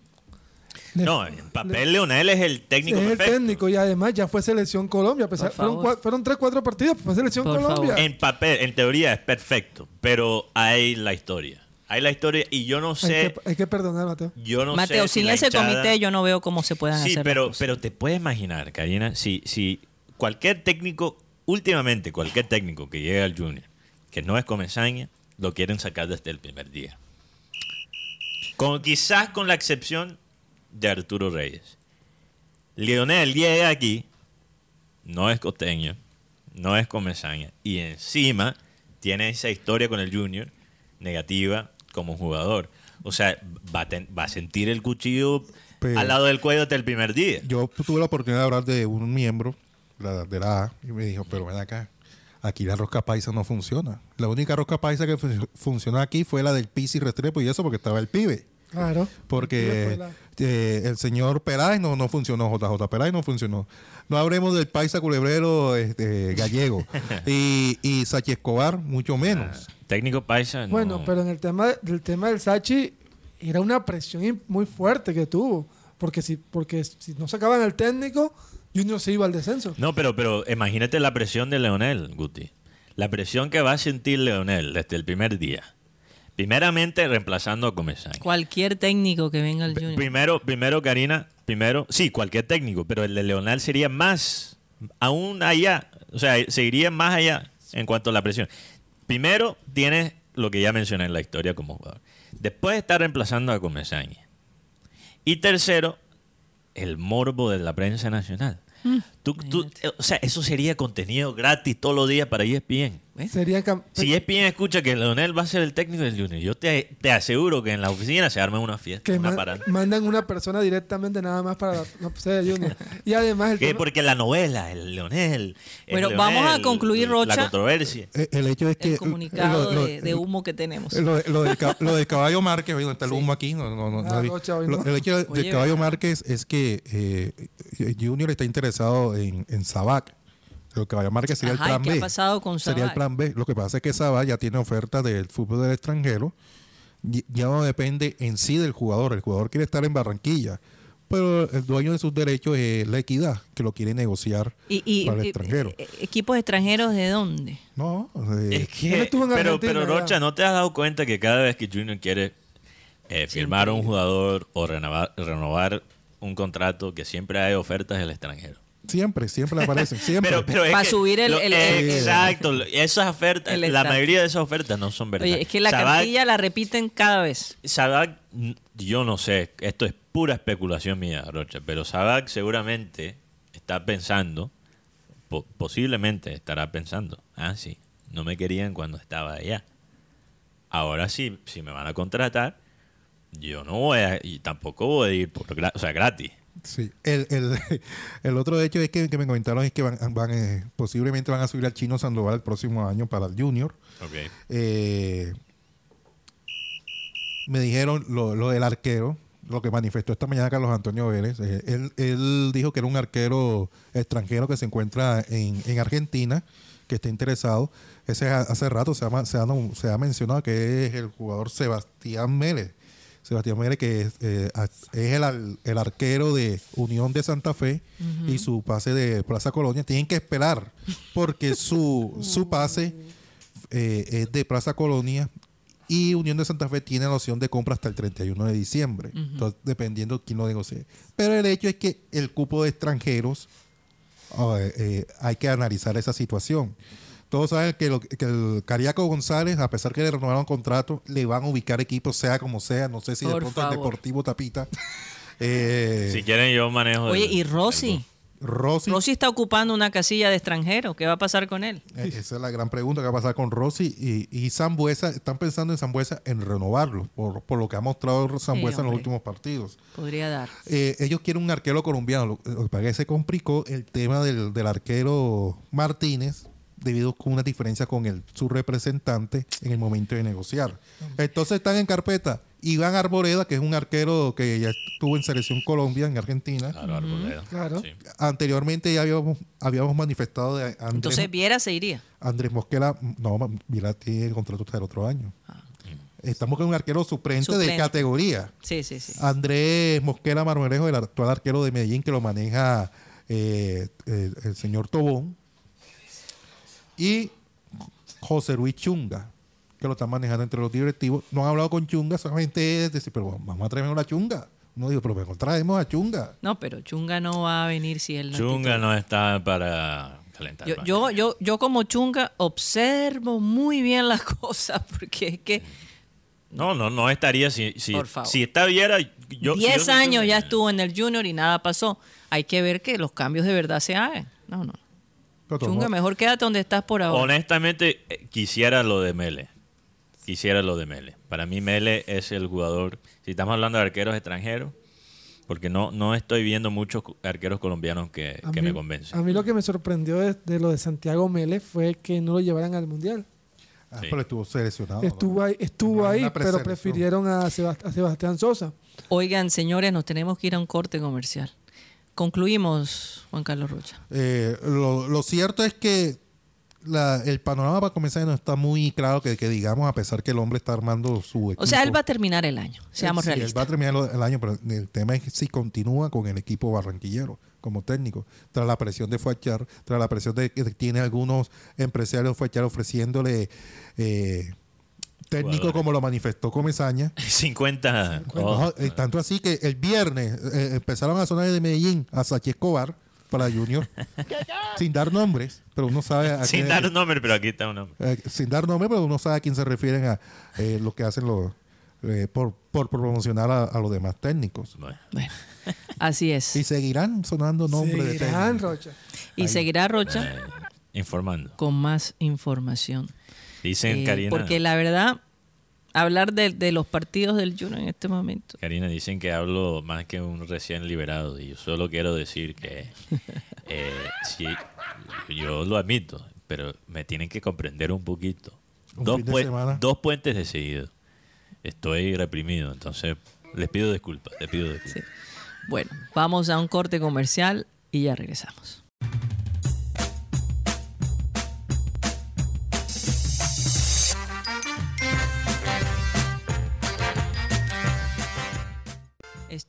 Le- no, en papel Leonel es el técnico es el técnico y además ya fue selección Colombia. pesar- fueron, favor. cua- fueron tres, cuatro partidos, fue selección Por Colombia. favor. En papel, en teoría es perfecto, pero hay la historia. Hay la historia y yo no hay, sé, que, hay que perdonar, Mateo. yo no Mateo, sé si sin ese hinchada- comité yo no veo cómo se puedan Sí, hacer pero, las cosas. pero te puedes imaginar, Karina, si, si cualquier técnico, últimamente cualquier técnico que llegue al Junior, que no es Comesaña, lo quieren sacar desde el primer día. Con, quizás con la excepción de Arturo Reyes. Lionel llega aquí, no es costeño, no es Comesaña, y encima tiene esa historia con el Junior negativa como jugador. O sea, va a, ten- va a sentir el cuchillo Pero- al lado del cuello hasta el primer día. Yo tuve la oportunidad de hablar de un miembro la- de la A y me dijo, pero ven acá, aquí la rosca paisa no funciona. La única rosca paisa que fu- funcionó aquí fue la del Pisi Restrepo y eso porque estaba el pibe. Claro. Porque la- eh, el señor Peláez no, no funcionó, JJ Peláez no funcionó. No hablemos del paisa culebrero este, gallego. y, y Sachi Escobar, mucho menos. Técnico paisa, no. Bueno, pero en el tema del tema del Sachi era una presión muy fuerte que tuvo, porque si porque si no sacaban el técnico, Junior se iba al descenso. No, pero, pero imagínate la presión de Leonel, Guti. La presión que va a sentir Leonel desde el primer día. Primeramente reemplazando a Comesaña. Cualquier técnico que venga al Junior. Primero, primero, Karina, primero, sí, cualquier técnico, pero el de Leonel sería más, aún allá, o sea, seguiría más allá en cuanto a la presión. Primero, tienes lo que ya mencioné en la historia como jugador. Después estar reemplazando a Comesaña. Y tercero, el morbo de la prensa nacional. Tú- tú- eh, o sea, eso sería contenido gratis todos los días para E ESPN. ¿ves? Sería Si ESPN escucha que Leonel va a ser el técnico del Junior, yo te, te aseguro que en la oficina se arma una fiesta, que una ma- parada. mandan una persona directamente nada más para la no, sede de Junior. Y además el tema- porque la novela, el Leonel. el Bueno, Leonel, vamos a concluir, La Rocha. controversia. Eh, El hecho es que... el comunicado lo- lo- de, de humo que tenemos. Lo, lo del, ca- lo del caballo Márquez, oye, ¿dónde está el humo aquí? No, no, no, Ah. Rocha, el hecho del Oye, caballo. Márquez es que eh, Junior está interesado en, en Sabac. El caballo Márquez sería Ajá, el ¿y plan qué B. ha pasado con Sería el plan B. Lo que pasa es que Sabac ya tiene oferta del fútbol del extranjero. Y- Ya no depende en sí del jugador. El jugador quiere estar en Barranquilla. Pero el dueño de sus derechos es la equidad, que lo quiere negociar ¿Y, y- para el y- extranjero. eh, equipos extranjeros de dónde? No, eh, Es que, Él estuvo en pero, Rocha. ¿no te has dado cuenta que cada vez que Junior quiere eh, firmar a un jugador o renovar, renovar un contrato, que siempre hay ofertas del extranjero? Siempre, siempre aparecen. Siempre. Pero, pero es Para que subir el- lo- el- el- exacto, esas ofertas, el la estatus. mayoría de esas ofertas no son verdad. Oye, es que la Sabac- cartilla la repiten cada vez. Sabac, yo no sé, esto es pura especulación mía, Rocha, pero Sabac seguramente está pensando, po- posiblemente estará pensando, ah, sí, no me querían cuando estaba allá. Ahora sí, si me van a contratar, yo no voy a, y tampoco voy a ir por, gra- o sea, gratis. Sí, el, el, el otro hecho es que, que me comentaron es que van, van, eh, posiblemente van a subir al Chino Sandoval el próximo año para el Junior. Ok. Eh, me dijeron lo, lo del arquero, lo que manifestó esta mañana Carlos Antonio Vélez. Eh, él, él dijo que era un arquero extranjero que se encuentra en, en Argentina, que está interesado. Ese ha- hace rato se ha, se, ha, se ha mencionado que es el jugador Sebastián Mélez. Sebastián Mérez, que es, eh, es el, el arquero de Unión de Santa Fe y su pase de Plaza Colonia, tienen que esperar porque su, su pase eh, es de Plaza Colonia Y Unión de Santa Fe tiene la opción de compra hasta el 31 de diciembre. Entonces, dependiendo de quién lo negocie. Pero el hecho es que el cupo de extranjeros, eh, eh, hay que analizar esa situación. Todos saben que, lo- que el Cariaco González, a pesar que le renovaron contrato, le van a ubicar equipos, sea como sea. No sé si de pronto el. Deportivo Tapita. Eh, Si quieren, yo manejo. Oye, el- y Rossi. Rossi. Rossi está ocupando una casilla de extranjero. ¿Qué va a pasar con él? Eh, Esa es la gran pregunta que va a pasar con Rossi y, y Zambuesa. Están pensando en Zambuesa en renovarlo, por, por lo que ha mostrado Zambuesa en los últimos partidos. Podría dar. Eh, ellos quieren un arquero colombiano. Lo, lo que pasa es que se complicó el tema del, del arquero Martínez debido a una diferencia con el, su representante en el momento de negociar. Entonces están en carpeta Iván Arboleda, que es un arquero que ya estuvo en Selección Colombia, en Argentina. Claro, Arboleda. Claro. Sí. Anteriormente ya habíamos, habíamos manifestado de Andrés, Entonces Viera se iría. Andrés Mosquera. No, Vila tiene contrato hasta el otro año. Estamos con un arquero suplente, de Suplente. categoría. Sí, sí, sí. Andrés Mosquera Marmolejo, el actual arquero de Medellín, que lo maneja eh, eh, el señor Tobón. Y José Luis Chunga, que lo están manejando entre los directivos. No han hablado con Chunga, solamente es decir, pero vamos a traernos una Chunga. No digo, pero mejor traemos a Chunga. No, pero Chunga no va a venir si él no Chunga no está para calentar. Yo, yo, yo, yo como Chunga observo muy bien las cosas porque es que No, no, no estaría si, si, Por favor. si está Viera. Yo, si 10 yo soy años ya estuvo en el Junior y nada pasó. Hay que ver que los cambios de verdad se hagan. No, no. Chunga, mejor quédate donde estás por ahora. Honestamente, eh, quisiera lo de Mele. Quisiera lo de Mele. Para mí, Mele es el jugador. Si estamos hablando de arqueros extranjeros, porque no, no estoy viendo muchos arqueros colombianos que, A que mí- me convencen. A mí lo que me sorprendió de, de lo de Santiago Mélez fue que no lo llevaran al Mundial. Ah, Sí. pero estuvo seleccionado. estuvo ahí, estuvo ahí pero prefirieron a, Sebast- a Sebastián Sosa. Oigan, señores, nos tenemos que ir a un corte comercial. Concluimos, Juan Carlos Rocha. Eh, lo, lo cierto es que la- el panorama para comenzar no está muy claro que, que digamos, a pesar que el hombre está armando su equipo. O sea, él va a terminar el año, seamos Sí, Él va a realistas. terminar el año, pero el tema es si continúa con el equipo barranquillero como técnico, tras la presión de Fuachar, tras la presión de que tiene algunos empresarios Fuachar ofreciéndole eh, técnico Jugadores. como lo manifestó Comesaña. 50. oh, No, eh, tanto así que el viernes eh, empezaron a sonar de Medellín a Sachi Escobar para Junior, sin dar nombres, pero uno sabe a sin qué- dar nombre, pero aquí está un nombre. eh, sin dar nombre, pero uno sabe a quién se refieren a eh, lo que hacen los eh, por, por promocionar a, a los demás técnicos. Bueno, Bueno, así Y es. seguirán sonando nombres de técnicos. Rocha. Y seguirá Rocha eh, informando. con más información. Dicen, Eh, Karina. porque la verdad, hablar de, de los partidos del Junior en este momento. Karina, dicen que hablo más que un recién liberado y yo solo quiero decir que eh, sí, yo lo admito, pero me tienen que comprender un poquito. Un Dos, de puentes de seguido. Estoy reprimido, entonces les pido disculpas, les pido disculpas. Sí. Bueno, vamos a un corte comercial y ya regresamos.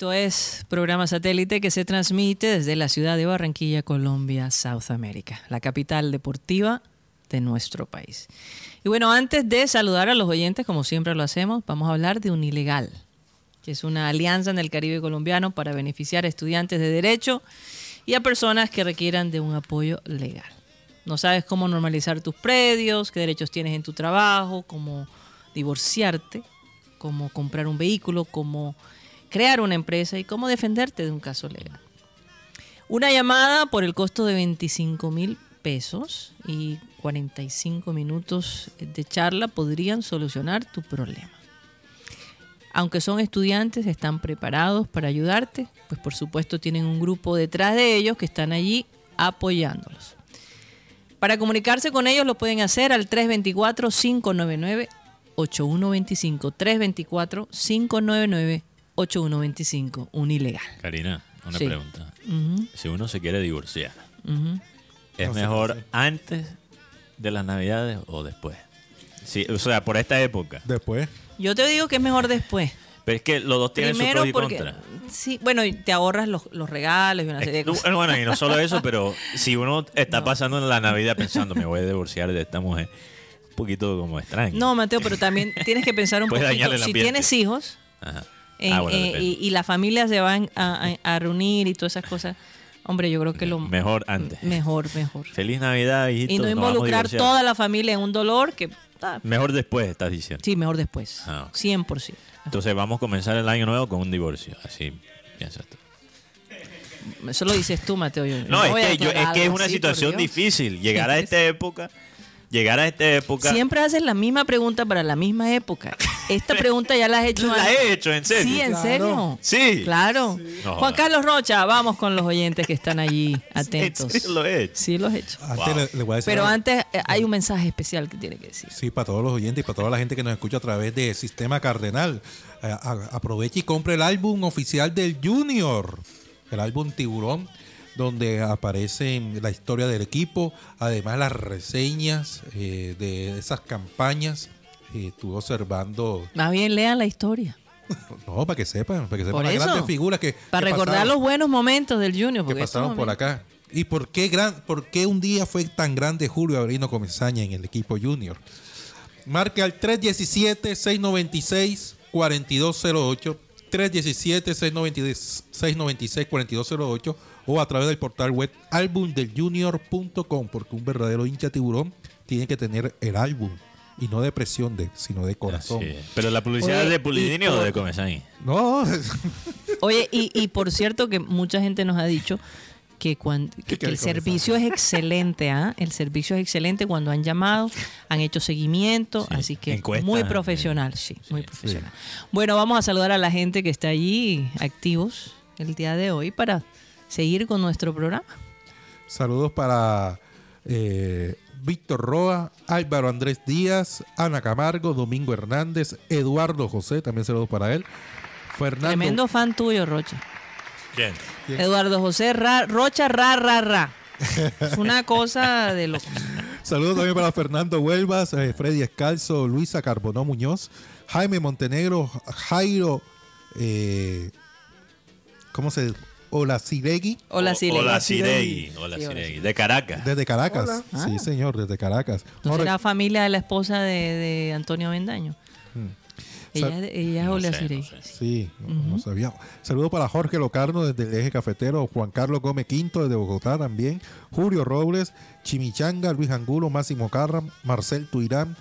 Esto es programa satélite que se transmite desde la ciudad de Barranquilla, Colombia, South America, la capital deportiva de nuestro país. Y bueno, antes de saludar a los oyentes, como siempre lo hacemos, vamos a hablar de Unilegal, que es una alianza en el Caribe colombiano para beneficiar a estudiantes de derecho y a personas que requieran de un apoyo legal. No sabes cómo normalizar tus predios, qué derechos tienes en tu trabajo, cómo divorciarte, cómo comprar un vehículo, cómo crear una empresa y cómo defenderte de un caso legal. Una llamada por el costo de 25 mil pesos y 45 minutos de charla podrían solucionar tu problema. Aunque son estudiantes, están preparados para ayudarte, pues por supuesto tienen un grupo detrás de ellos que están allí apoyándolos. Para comunicarse con ellos lo pueden hacer al 324-599-8125. 324-599-8125. Un ilegal. Karina, una Sí. pregunta. Si uno se quiere divorciar. ¿es No mejor no sé. antes de las navidades o después? Sí, o sea, por esta época. Después, Yo te digo que es mejor después. Pero es que los dos tienen Primero su pros y porque contra. sí, bueno, y te ahorras los, los regalos y una serie de cosas. Bueno, y no solo eso, pero si uno está pasando en la Navidad pensando, me voy a divorciar de esta mujer, un poquito como extraño. No, Mateo, pero también tienes que pensar un poquito. Si tienes hijos Ajá. En- Ah, bueno, eh, y, y las familias se van a, a- a reunir y todas esas cosas, hombre, yo creo que lo Mejor antes. mejor, mejor. Feliz Navidad. Y no involucrar toda la familia en un dolor que... ah, Mejor después, estás diciendo. sí, mejor después. Ah, ok. 100%. Entonces vamos a comenzar el año nuevo con un divorcio. Así piensas tú. Eso lo dices tú, Mateo. yo- No, yo es que, yo- es, que es una situación difícil. Llegar a esta época, llegar a esta época. Siempre haces la misma pregunta para la misma época. Esta pregunta ya la has hecho La he hecho, en serio. Sí, en Claro. serio. Sí. Claro. No, Juan. Carlos Rocha, vamos con los oyentes que están allí En atentos. serio lo he hecho. Sí, los he hecho. Antes Wow. le, le voy a decir Pero algo. antes eh, hay un mensaje especial que tiene que decir. Sí, para todos los oyentes y para toda la gente que nos escucha a través de Sistema Cardenal. Eh, aproveche y compre el álbum oficial del Junior, el álbum Tiburón, donde aparece la historia del equipo, además las reseñas eh, de esas campañas. Eh, estuve observando, Más bien lean la historia. no, para que sepan, para que sepan las grandes figuras que, Para que recordar pasaron. los buenos momentos del Junior. que Porque pasaron estos por acá. ¿Y por qué, gran, por qué un día fue tan grande Julio Avelino Comesaña en el equipo junior? Marca al 317-696-4208, 317-696-4208 o a través del portal web albumdeljunior.com porque un verdadero hincha tiburón tiene que tener el álbum y no de presión, de, sino de corazón. Pero la publicidad Oye, es de Pulidini o de Comesaña. No, Oye, y, y por cierto que mucha gente nos ha dicho que, cuan- que- que el servicio es excelente, ¿ah? El servicio es excelente cuando han llamado, han hecho seguimiento, Sí, así que muy eh, profesional, sí, muy sí, profesional. Bueno, vamos a saludar a la gente que está allí activos el día de hoy para seguir con nuestro programa. Saludos para eh, Víctor Roa, Álvaro Andrés Díaz, Ana Camargo, Domingo Hernández, Eduardo José, también saludos para él. Fernando, Tremendo fan tuyo, Rocha. ¿Quién? Eduardo José Ra- Rocha, ra, ra, ra. Es una cosa de loco. Saludos también para Fernando Huelvas, eh, Freddy Escalzo, Luisa Carbonó Muñoz, Jaime Montenegro, Jairo, eh, ¿cómo se Hola Ciregui, Hola, Siregui. Hola Siregui. De Caracas. desde Caracas. Hola. Sí, Ah. señor, desde Caracas. ¿No será familia de la esposa de, de Antonio Bendaño? Ella, de- ella es No sé, sé. Sí, no, no sabía. Saludos para Jorge Locarno desde el eje cafetero, Juan Carlos Gómez Quinto desde Bogotá también, Julio Robles, Chimichanga, Luis Angulo, Máximo Carra, Marcel Tuirán,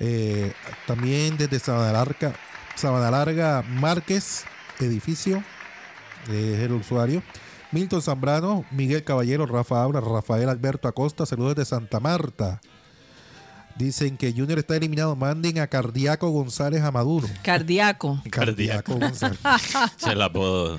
eh, también desde Sabana Larga, Sabana Larga Márquez, edificio, eh, es el usuario. Milton Zambrano, Miguel Caballero, Rafa Abra, Rafael Alberto Acosta, saludos desde Santa Marta. Dicen que Junior está eliminado. Manden a Cardiaco González a Maduro. Cardíaco. Cardíaco. González. Es el apodo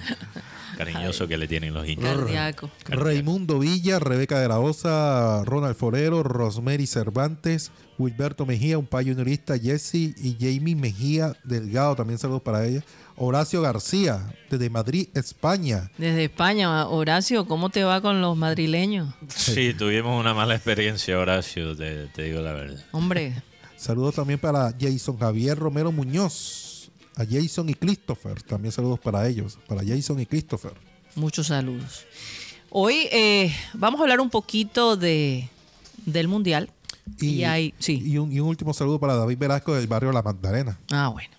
cariñoso que le tienen los hinchas. Cardíaco. Raimundo Villa, Rebeca de la Osa, Ronald Forero, Rosemary Cervantes, Wilberto Mejía, un payo juniorista, Jesse y Jamie Mejía Delgado, también saludos para ella. Horacio García, desde Madrid, España. Desde España, Horacio, ¿cómo te va con los madrileños? Sí, tuvimos una mala experiencia, Horacio, te, te digo la verdad. Hombre, Saludos también para Jason Javier Romero Muñoz, a Jason y Christopher, también saludos para ellos, para Jason y Christopher. muchos saludos. Hoy eh, vamos a hablar un poquito de, del Mundial. Y, hay, sí. y un, y un último saludo para David Velasco del barrio La Magdalena. ah, bueno.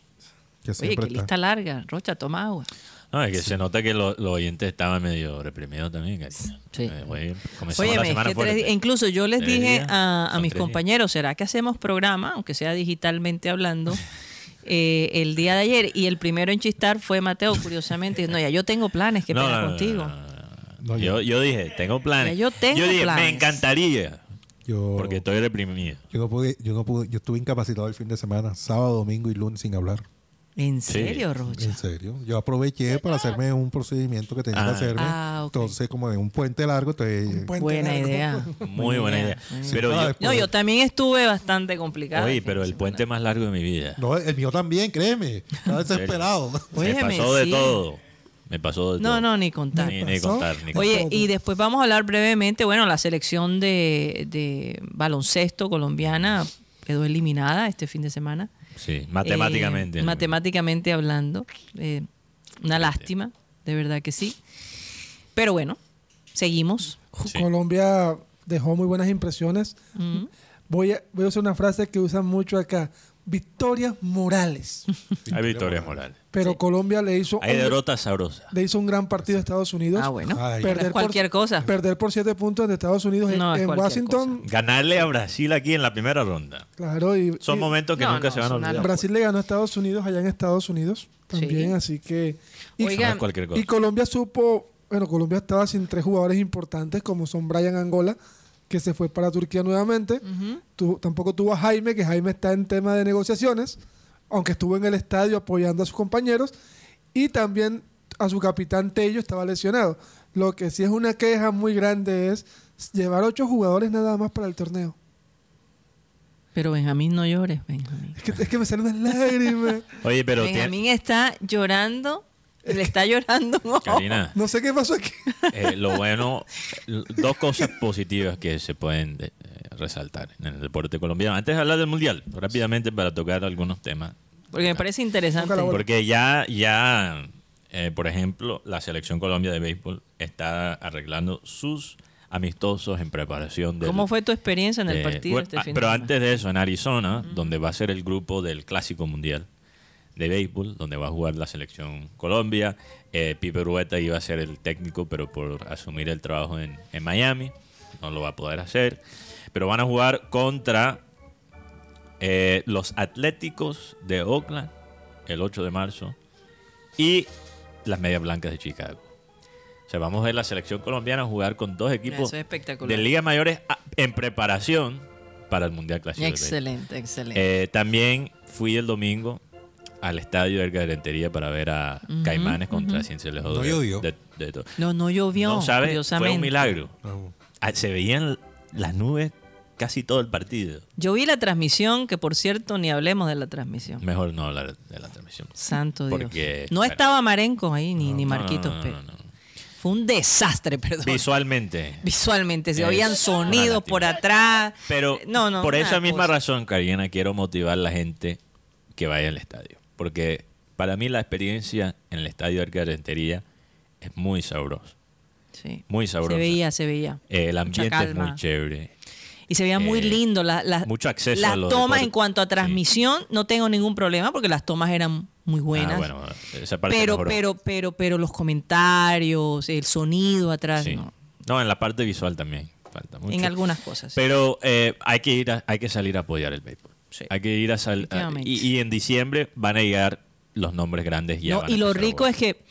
Que Oye, qué está. lista larga. Rocha, toma agua. No, es que se nota que lo- los oyentes estaban medio reprimidos también. Sí. Eh, la Óyeme, es semana que tres días- incluso yo les dije días, a, mis días. compañeros, ¿será que hacemos programa, aunque sea digitalmente hablando, eh, el día de ayer? Y el primero en chistar fue Mateo, curiosamente. No, ya yo tengo planes, qué No, no, no, contigo. no, no, no. No, yo, yo dije, tengo planes. Ya yo tengo dije, planes. me encantaría, Yo, porque estoy reprimido. yo no pude, yo no pude, yo estuve incapacitado el fin de semana, sábado, domingo y lunes sin hablar. ¿En Sí. serio, Rocha? En serio. Yo aproveché para hacerme un procedimiento que tenía Ah. que hacerme. Ah. Entonces, como en un puente largo, entonces, Buena idea. Muy buena idea. Pero Ah, yo, después- No, yo también estuve bastante complicado. oye, pero el puente más largo de mi vida. No, el mío también, créeme. Estaba desesperado. Me Óyeme, pasó de sí. todo. Me pasó de todo. No, no, ni contar. Ni, contar, ni Oye, contar. y después vamos a hablar brevemente, bueno, la selección de, de baloncesto colombiana quedó eliminada este fin de semana. Sí, matemáticamente. Eh, matemáticamente hablando. Eh, una lástima, de verdad que sí. Pero bueno, seguimos. Sí. Colombia dejó muy buenas impresiones. Mm. Voy a, voy a usar una frase que usan mucho acá. Victorias morales. Hay victorias morales. Pero Colombia le hizo, Hay un, derrotas sabrosas. le hizo un gran partido a Estados Unidos. Ah, bueno. Ay, es cualquier cosa. Perder por siete puntos de Estados Unidos en, es Washington. Ganarle a Brasil aquí en la primera ronda. Claro, y, Son y momentos que No, nunca no, se van a olvidar. Brasil le ganó a Estados Unidos allá en Estados Unidos también, Sí. así que... Y, Oiga, No es cualquier cosa. y Colombia supo, bueno, Colombia estaba sin tres jugadores importantes como son Brian Angola, que se fue para Turquía nuevamente. Tu- tampoco tuvo a Jaime, que Jaime está en tema de negociaciones, aunque estuvo en el estadio apoyando a sus compañeros. Y también a su capitán Tello estaba lesionado. Lo que sí es una queja muy grande es llevar ocho jugadores nada más para el torneo. Pero Benjamín, no llores, Benjamín. Es que, es que me salen unas lágrimas. Oye, pero tiene- Benjamín está llorando. Le está llorando. Karina, No sé qué pasó aquí. eh, lo bueno, dos cosas positivas que se pueden de- eh, resaltar en el deporte colombiano. Antes de hablar del mundial, rápidamente para tocar algunos temas. Porque me parece interesante. Porque ya, ya eh, por ejemplo, la selección Colombia de béisbol está arreglando sus amistosos en preparación del, ¿Cómo fue tu experiencia en el partido este ah, fin de pero antes de eso, en Arizona, donde va a ser el grupo del Clásico Mundial de béisbol, donde va a jugar la selección Colombia. Eh, Pipe Urueta iba a ser el técnico, pero por asumir el trabajo en, en Miami, no lo va a poder hacer. Pero van a jugar contra eh, los Atléticos de Oakland el 8 de marzo y las Medias Blancas de Chicago. O sea, vamos a ver la selección colombiana jugar con dos equipos es de ligas mayores a- en preparación para el Mundial Clásico. Excelente, excelente. Eh, también fui el domingo al estadio de Rentería para ver a Caimanes contra Ciencias No llovió. de, de todo. no, no llovió. No, ¿sabes? Fue un milagro. No. Ah, Se veían las nubes casi todo el partido. Yo vi la transmisión, que por cierto, ni hablemos de la transmisión. Mejor no hablar de la transmisión. Santo Dios. No bueno. estaba Marenco ahí, ni, ni No, no, Marquitos no, no, Pérez. no, no. Fue un desastre, perdón. Visualmente. Visualmente, se oían sonidos por atrás. Pero no, no, por esa misma cosa. razón, Karina, quiero motivar a la gente que vaya al estadio. Porque para mí la experiencia en el estadio de Rentería es muy sabrosa. Sí. Muy sabrosa. Se veía, se veía. Eh, el ambiente es muy chévere. Y se veía muy Eh, lindo. la- la- mucho acceso Las a los tomas deportes. en cuanto a Sí. transmisión, no tengo ningún problema porque las tomas eran muy buenas. Ah, bueno, esa parte pero, mejoró. pero, pero, pero los comentarios, el sonido atrás, Sí. no. No, en la parte visual también falta mucho. en algunas cosas. Pero eh, hay que ir, a- hay que salir a apoyar el béisbol. Sí. Hay que ir a salir. Definitivamente. Y, y en diciembre van a llegar los nombres grandes. ya No, y lo rico es que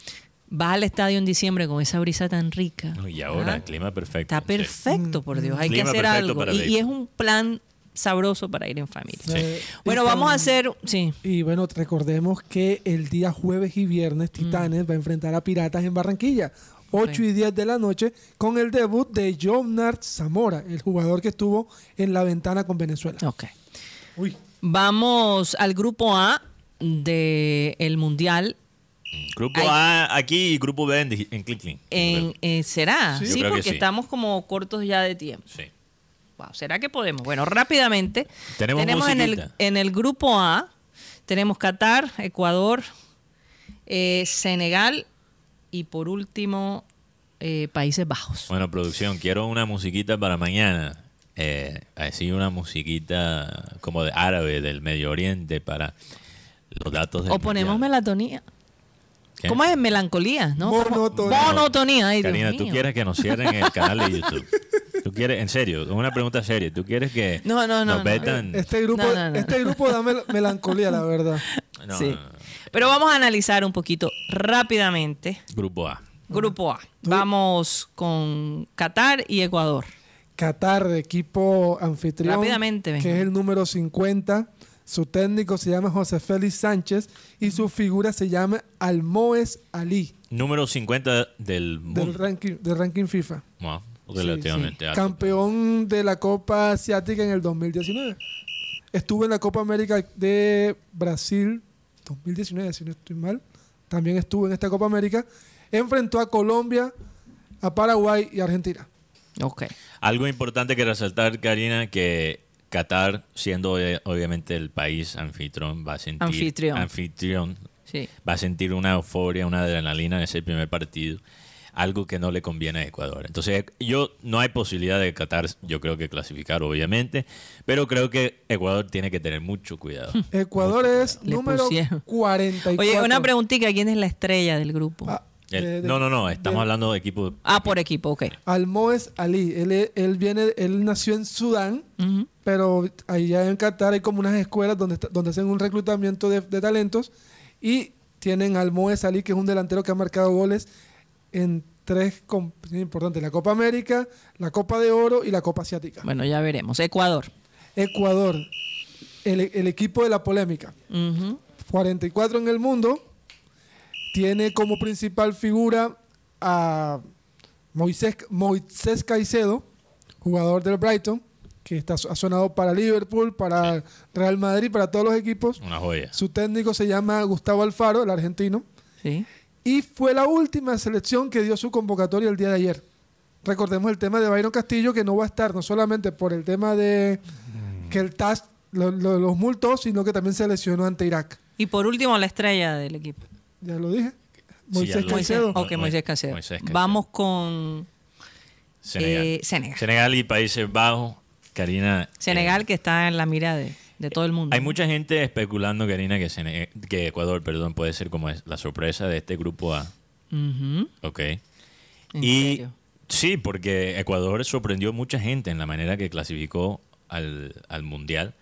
vas al estadio en diciembre con esa brisa tan rica. No, Y ahora, ¿ah? el clima perfecto. Está sí. perfecto, por Dios. Hay que hacer algo. Y, es un plan sabroso para ir en familia. Bueno, y vamos a hacer. Sí. Y bueno, recordemos que el día jueves y viernes Mm. Titanes va a enfrentar a Piratas en Barranquilla. 8 y 10 de la noche con el debut de John Nart Zamora, el jugador que estuvo en la ventana con Venezuela. Ok. Uy, Vamos al grupo A del Mundial. Grupo Ay. A aquí y grupo B en, en eh, ¿Será? Sí. Porque sí. estamos como cortos ya de tiempo. Sí. Wow, ¿Será que podemos? Bueno, rápidamente. Tenemos en el, en el grupo A, tenemos Qatar, Ecuador, eh, Senegal y por último eh, Países Bajos. Bueno, producción, quiero una musiquita para mañana. Eh, así una musiquita como de árabe del Medio Oriente para los datos o ponemos mundial. melatonía. ¿Qué? ¿Cómo es melancolía? ¿no? Monotonía. Monotonía. Ay, Dios Karina, tú mío. quieres que nos cierren el canal de YouTube. Tú quieres, en serio, una pregunta seria. ¿Tú quieres que No, no, no, nos no. vetan? este grupo, No, no, no. este grupo da mel- melancolía, la verdad. No, Sí. no, no. Pero vamos a analizar un poquito rápidamente. Grupo A. Grupo A. Vamos con Qatar y Ecuador. Qatar, equipo anfitrión, Rápidamente, que es el número 50. Su técnico se llama José Félix Sánchez y su figura se llama Almoez Ali, Número 50 del del mundo. ranking, del ranking FIFA. Relativamente sí. alto. Campeón de la Copa Asiática en el 2019. Estuvo en la Copa América de Brasil 2019, si no estoy mal. También estuvo en esta Copa América. Enfrentó a Colombia, a Paraguay y a Argentina. Ok. Algo importante que resaltar, Karina, que Qatar, siendo obviamente el país anfitrión, va a sentir Anfitrión. anfitrión, Sí. va a sentir una euforia, una adrenalina en ese primer partido. algo que no le conviene a Ecuador. Entonces, yo no hay posibilidad de Qatar, yo creo que clasificar, obviamente, pero creo que Ecuador tiene que tener mucho cuidado. Ecuador es Le número pusieron. 44. Oye, una preguntita, ¿quién es la estrella del grupo? Ah, El- de- de- no, no, no, estamos de- hablando de equipo. ah, por equipo, ok. Almoez Ali. Él, él viene, él nació en Sudán, pero allá en Qatar hay como unas escuelas donde, donde hacen un reclutamiento de, de talentos y tienen al Moes Ali, que es un delantero que ha marcado goles en tres importantes, la Copa América, la Copa de Oro y la Copa Asiática. Bueno, ya veremos. Ecuador. Ecuador, el, el equipo de la polémica, Ujú. 44 en el mundo, tiene como principal figura a Moisés, Moisés Caicedo, jugador del Brighton, que está, ha sonado para Liverpool, para Real Madrid, para todos los equipos. Una joya. Su técnico se llama Gustavo Alfaro, el argentino. Sí. Y fue la última selección que dio su convocatoria el día de ayer. Recordemos el tema de Byron Castillo, que no va a estar no solamente por el tema de que el TAS lo- lo- los multó, sino que también se lesionó ante Irak. Y por último, la estrella del equipo. Ya lo dije. Sí, Moisés ya lo- Caicedo. Ok, Mo- Moisés Caicedo. Vamos con Senegal. Eh, Senegal. y Países Bajos. Karina. Senegal, eh, que está en la mira de, de todo el mundo. Hay mucha gente especulando, Karina, que, Ecuador perdón, puede ser como es la sorpresa de este grupo A. Ok. ¿En y serio? sí, porque Ecuador sorprendió a mucha gente en la manera que clasificó al, al Mundial.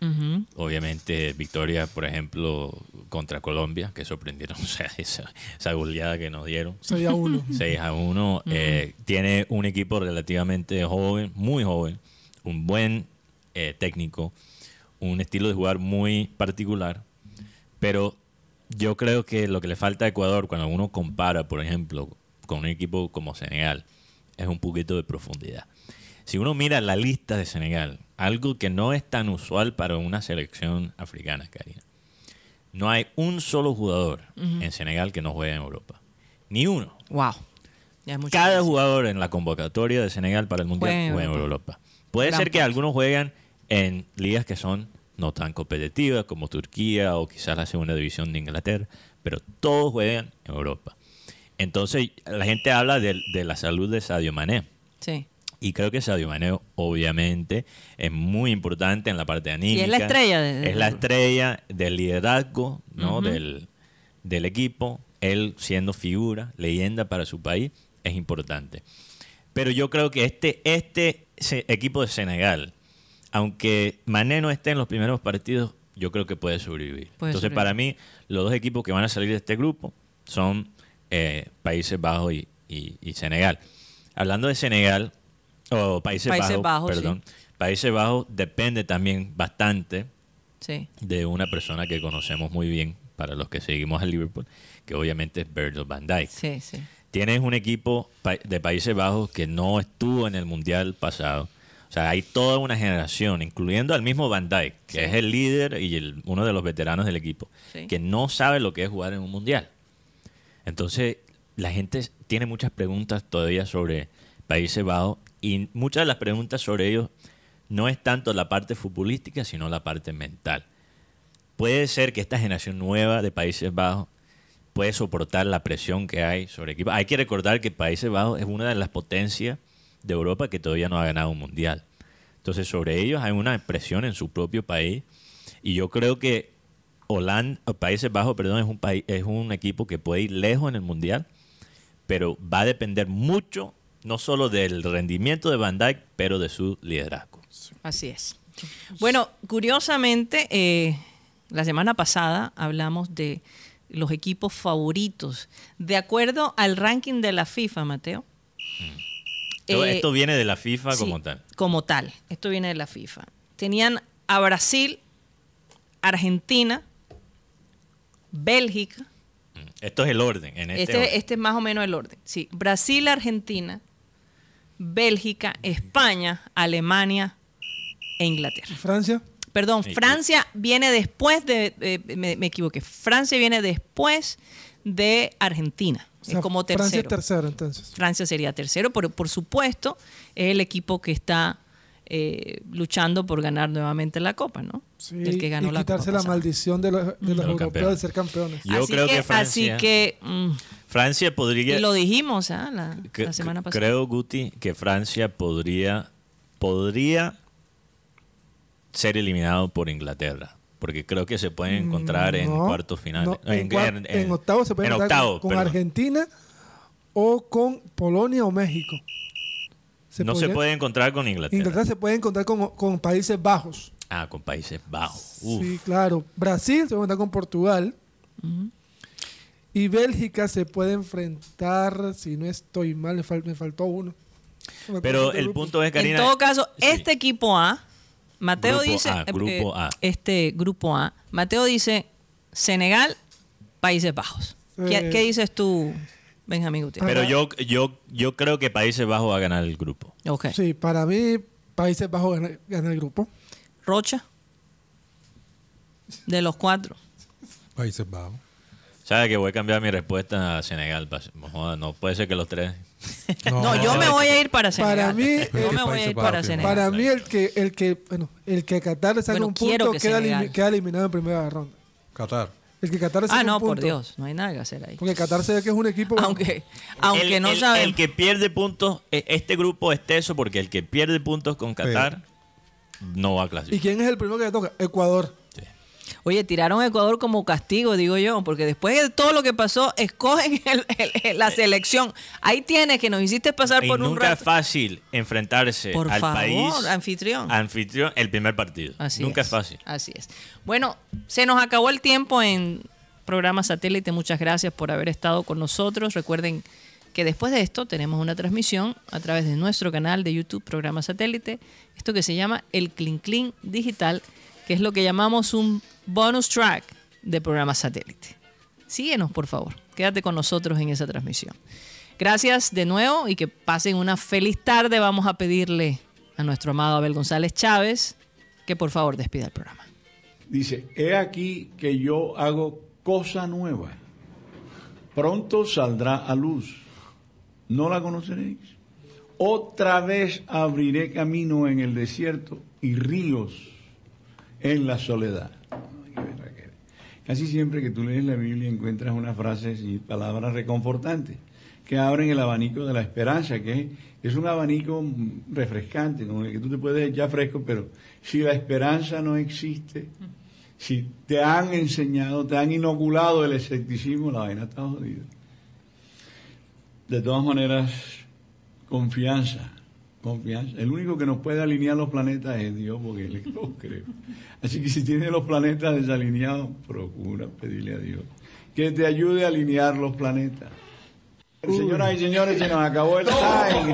Obviamente, victoria, por ejemplo, contra Colombia, que sorprendieron, o sea, esa, esa goleada que nos dieron. 6 a 1. 6 a 1. eh, tiene un equipo relativamente joven, muy joven, un buen eh, técnico, un estilo de jugar muy particular, pero yo creo que lo que le falta a Ecuador cuando uno compara, por ejemplo, con un equipo como Senegal, es un poquito de profundidad. Si uno mira la lista de Senegal, algo que no es tan usual para una selección africana, Karina, no hay un solo jugador en Senegal que no juegue en Europa. Ni uno. Wow. Ya Cada jugador en la convocatoria de Senegal para el Mundial Juega en juega en Europa. Puede Gran ser que algunos juegan en ligas que son no tan competitivas como Turquía o quizás la segunda división de Inglaterra, pero todos juegan en Europa. Entonces la gente habla de, de la salud de Sadio Mané. Sí. Y creo que Sadio Mané, obviamente, es muy importante en la parte anímica. es la estrella de- Es la estrella del liderazgo ¿no? Del, del equipo. Él siendo figura, leyenda para su país, es importante. Pero yo creo que este, este equipo de Senegal, aunque Mané no esté en los primeros partidos, yo creo que puede sobrevivir. Puede Entonces, sobrevivir. para mí, los dos equipos que van a salir de este grupo son eh, Países Bajos y, y- y Senegal. Hablando de Senegal, o Países, Países Bajos, Bajos, perdón. Países Bajos depende también bastante Sí. de una persona que conocemos muy bien para los que seguimos al Liverpool, que obviamente es Virgil van Dijk. Sí, sí. Tienes un equipo de Países Bajos que no estuvo en el Mundial pasado. O sea, hay toda una generación, incluyendo al mismo Van Dijk, que Sí. es el líder y el- uno de los veteranos del equipo, Sí. que no sabe lo que es jugar en un Mundial. Entonces, la gente tiene muchas preguntas todavía sobre Países Bajos y muchas de las preguntas sobre ellos no es tanto la parte futbolística, sino la parte mental. Puede ser que esta generación nueva de Países Bajos puede soportar la presión que hay sobre equipos. Hay que recordar que Países Bajos es una de las potencias de Europa que todavía no ha ganado un mundial. Entonces, sobre ellos hay una presión en su propio país. Y yo creo que Holanda, Países Bajos, perdón, es un país, es un equipo que puede ir lejos en el mundial, pero va a depender mucho, no solo del rendimiento de Van Dijk, pero de su liderazgo. Así es. Bueno, curiosamente, eh, la semana pasada hablamos de los equipos favoritos. De acuerdo al ranking de la FIFA, Mateo. Esto, eh, esto viene de la FIFA sí, como tal. Como tal. Esto viene de la FIFA. Tenían a Brasil, Argentina, Bélgica. Esto es el orden. En este, orden. Este, este es más o menos el orden. Sí, Brasil, Argentina, Bélgica, España, Alemania e Inglaterra. Francia. Perdón, Sí, Francia viene después de, me, me equivoqué, Francia viene después de Argentina. O sea, es como Francia tercero. es tercero, entonces. Francia sería tercero, pero por supuesto es el equipo que está eh, luchando por ganar nuevamente la Copa, ¿no? Sí, el que ganó y la quitarse la maldición de los, de los los europeos campeones. de ser campeones. Yo así creo que, que Francia- Así que, mm, Francia podría. Y lo dijimos ¿ah? la, que- la semana pasada. Creo, Guti, que Francia podría, podría ser eliminado por Inglaterra. Porque creo que se pueden encontrar en Mm, No, cuartos finales. no, en, cuar- en octavos se puede en enfrentar octavos, con, con. Argentina o con Polonia o México. no se podría- puede encontrar con Inglaterra. Inglaterra se puede encontrar con, con Países Bajos. Ah, con Países Bajos. Uf. Sí, claro. Brasil se va a enfrentar con Portugal. Y Bélgica se puede enfrentar, si no estoy mal, me, fal- me faltó uno. No me Pero qué el grupo. punto es, Karina. en todo caso, sí. este equipo A, Mateo Grupo dice, A, eh, grupo eh, A. este grupo A, Mateo dice Senegal, Países Bajos. ¿Qué, Eh. qué dices tú, Benjamín Gutiérrez? Pero yo, yo, yo creo que Países Bajos va a ganar el grupo. Ok. Sí, para mí, Países Bajos gana, gana el grupo. Rocha, de los cuatro. Países Bajos. ¿Sabes que voy a cambiar mi respuesta a Senegal? no puede ser que los tres. No, yo me voy a ir para Senegal. Para mí, yo me voy a Países ir para Bajos, Senegal. Para mí, el que, el que, bueno, el que Qatar le saque Bueno, un punto que queda, eliminado en primera ronda. Qatar. El que Qatar le Ah, no, un punto. por Dios, no hay nada que hacer ahí. Porque Qatar se ve que es un equipo. Aunque, aunque el, no el- sabemos. el que pierde puntos, e- este grupo es teso porque el que pierde puntos con Qatar no va a ¿Y clasificar. quién es el primero que le toca? Ecuador. Oye, tiraron a Ecuador como castigo, digo yo, porque después de todo lo que pasó, escogen el- el- el- la selección. Ahí tienes que nos hiciste pasar Y por un nunca es fácil enfrentarse Por al favor, país anfitrión. anfitrión el primer partido. Así nunca es. es fácil. Así es. Bueno, se nos acabó el tiempo en programa satélite. Muchas gracias por haber estado con nosotros. Recuerden que después de esto tenemos una transmisión a través de nuestro canal de YouTube, programa satélite. Esto que se llama el Clean Clean Digital, que es lo que llamamos un bonus track de programa satélite. Síguenos, por favor. Quédate con nosotros en esa transmisión. Gracias de nuevo y que pasen una feliz tarde. Vamos a pedirle a nuestro amado Abel González Chávez que por favor despida el programa. Dice, he aquí que yo hago cosa nueva. Pronto saldrá a luz. ¿No la conoceréis? Otra vez abriré camino en el desierto y ríos en la soledad. Casi siempre que tú lees la Biblia encuentras unas frases y palabras reconfortantes que abren el abanico de la esperanza, que es, un abanico refrescante, con el que tú te puedes echar fresco, pero si la esperanza no existe, si te han enseñado, te han inoculado el escepticismo, la vaina está jodida. De todas maneras, confianza, confianza. El único que nos puede alinear los planetas es Dios, porque Él lo creo. Así que si tienes los planetas desalineados, procura pedirle a Dios que te ayude a alinear los planetas. Señoras y señores, se nos acabó el time.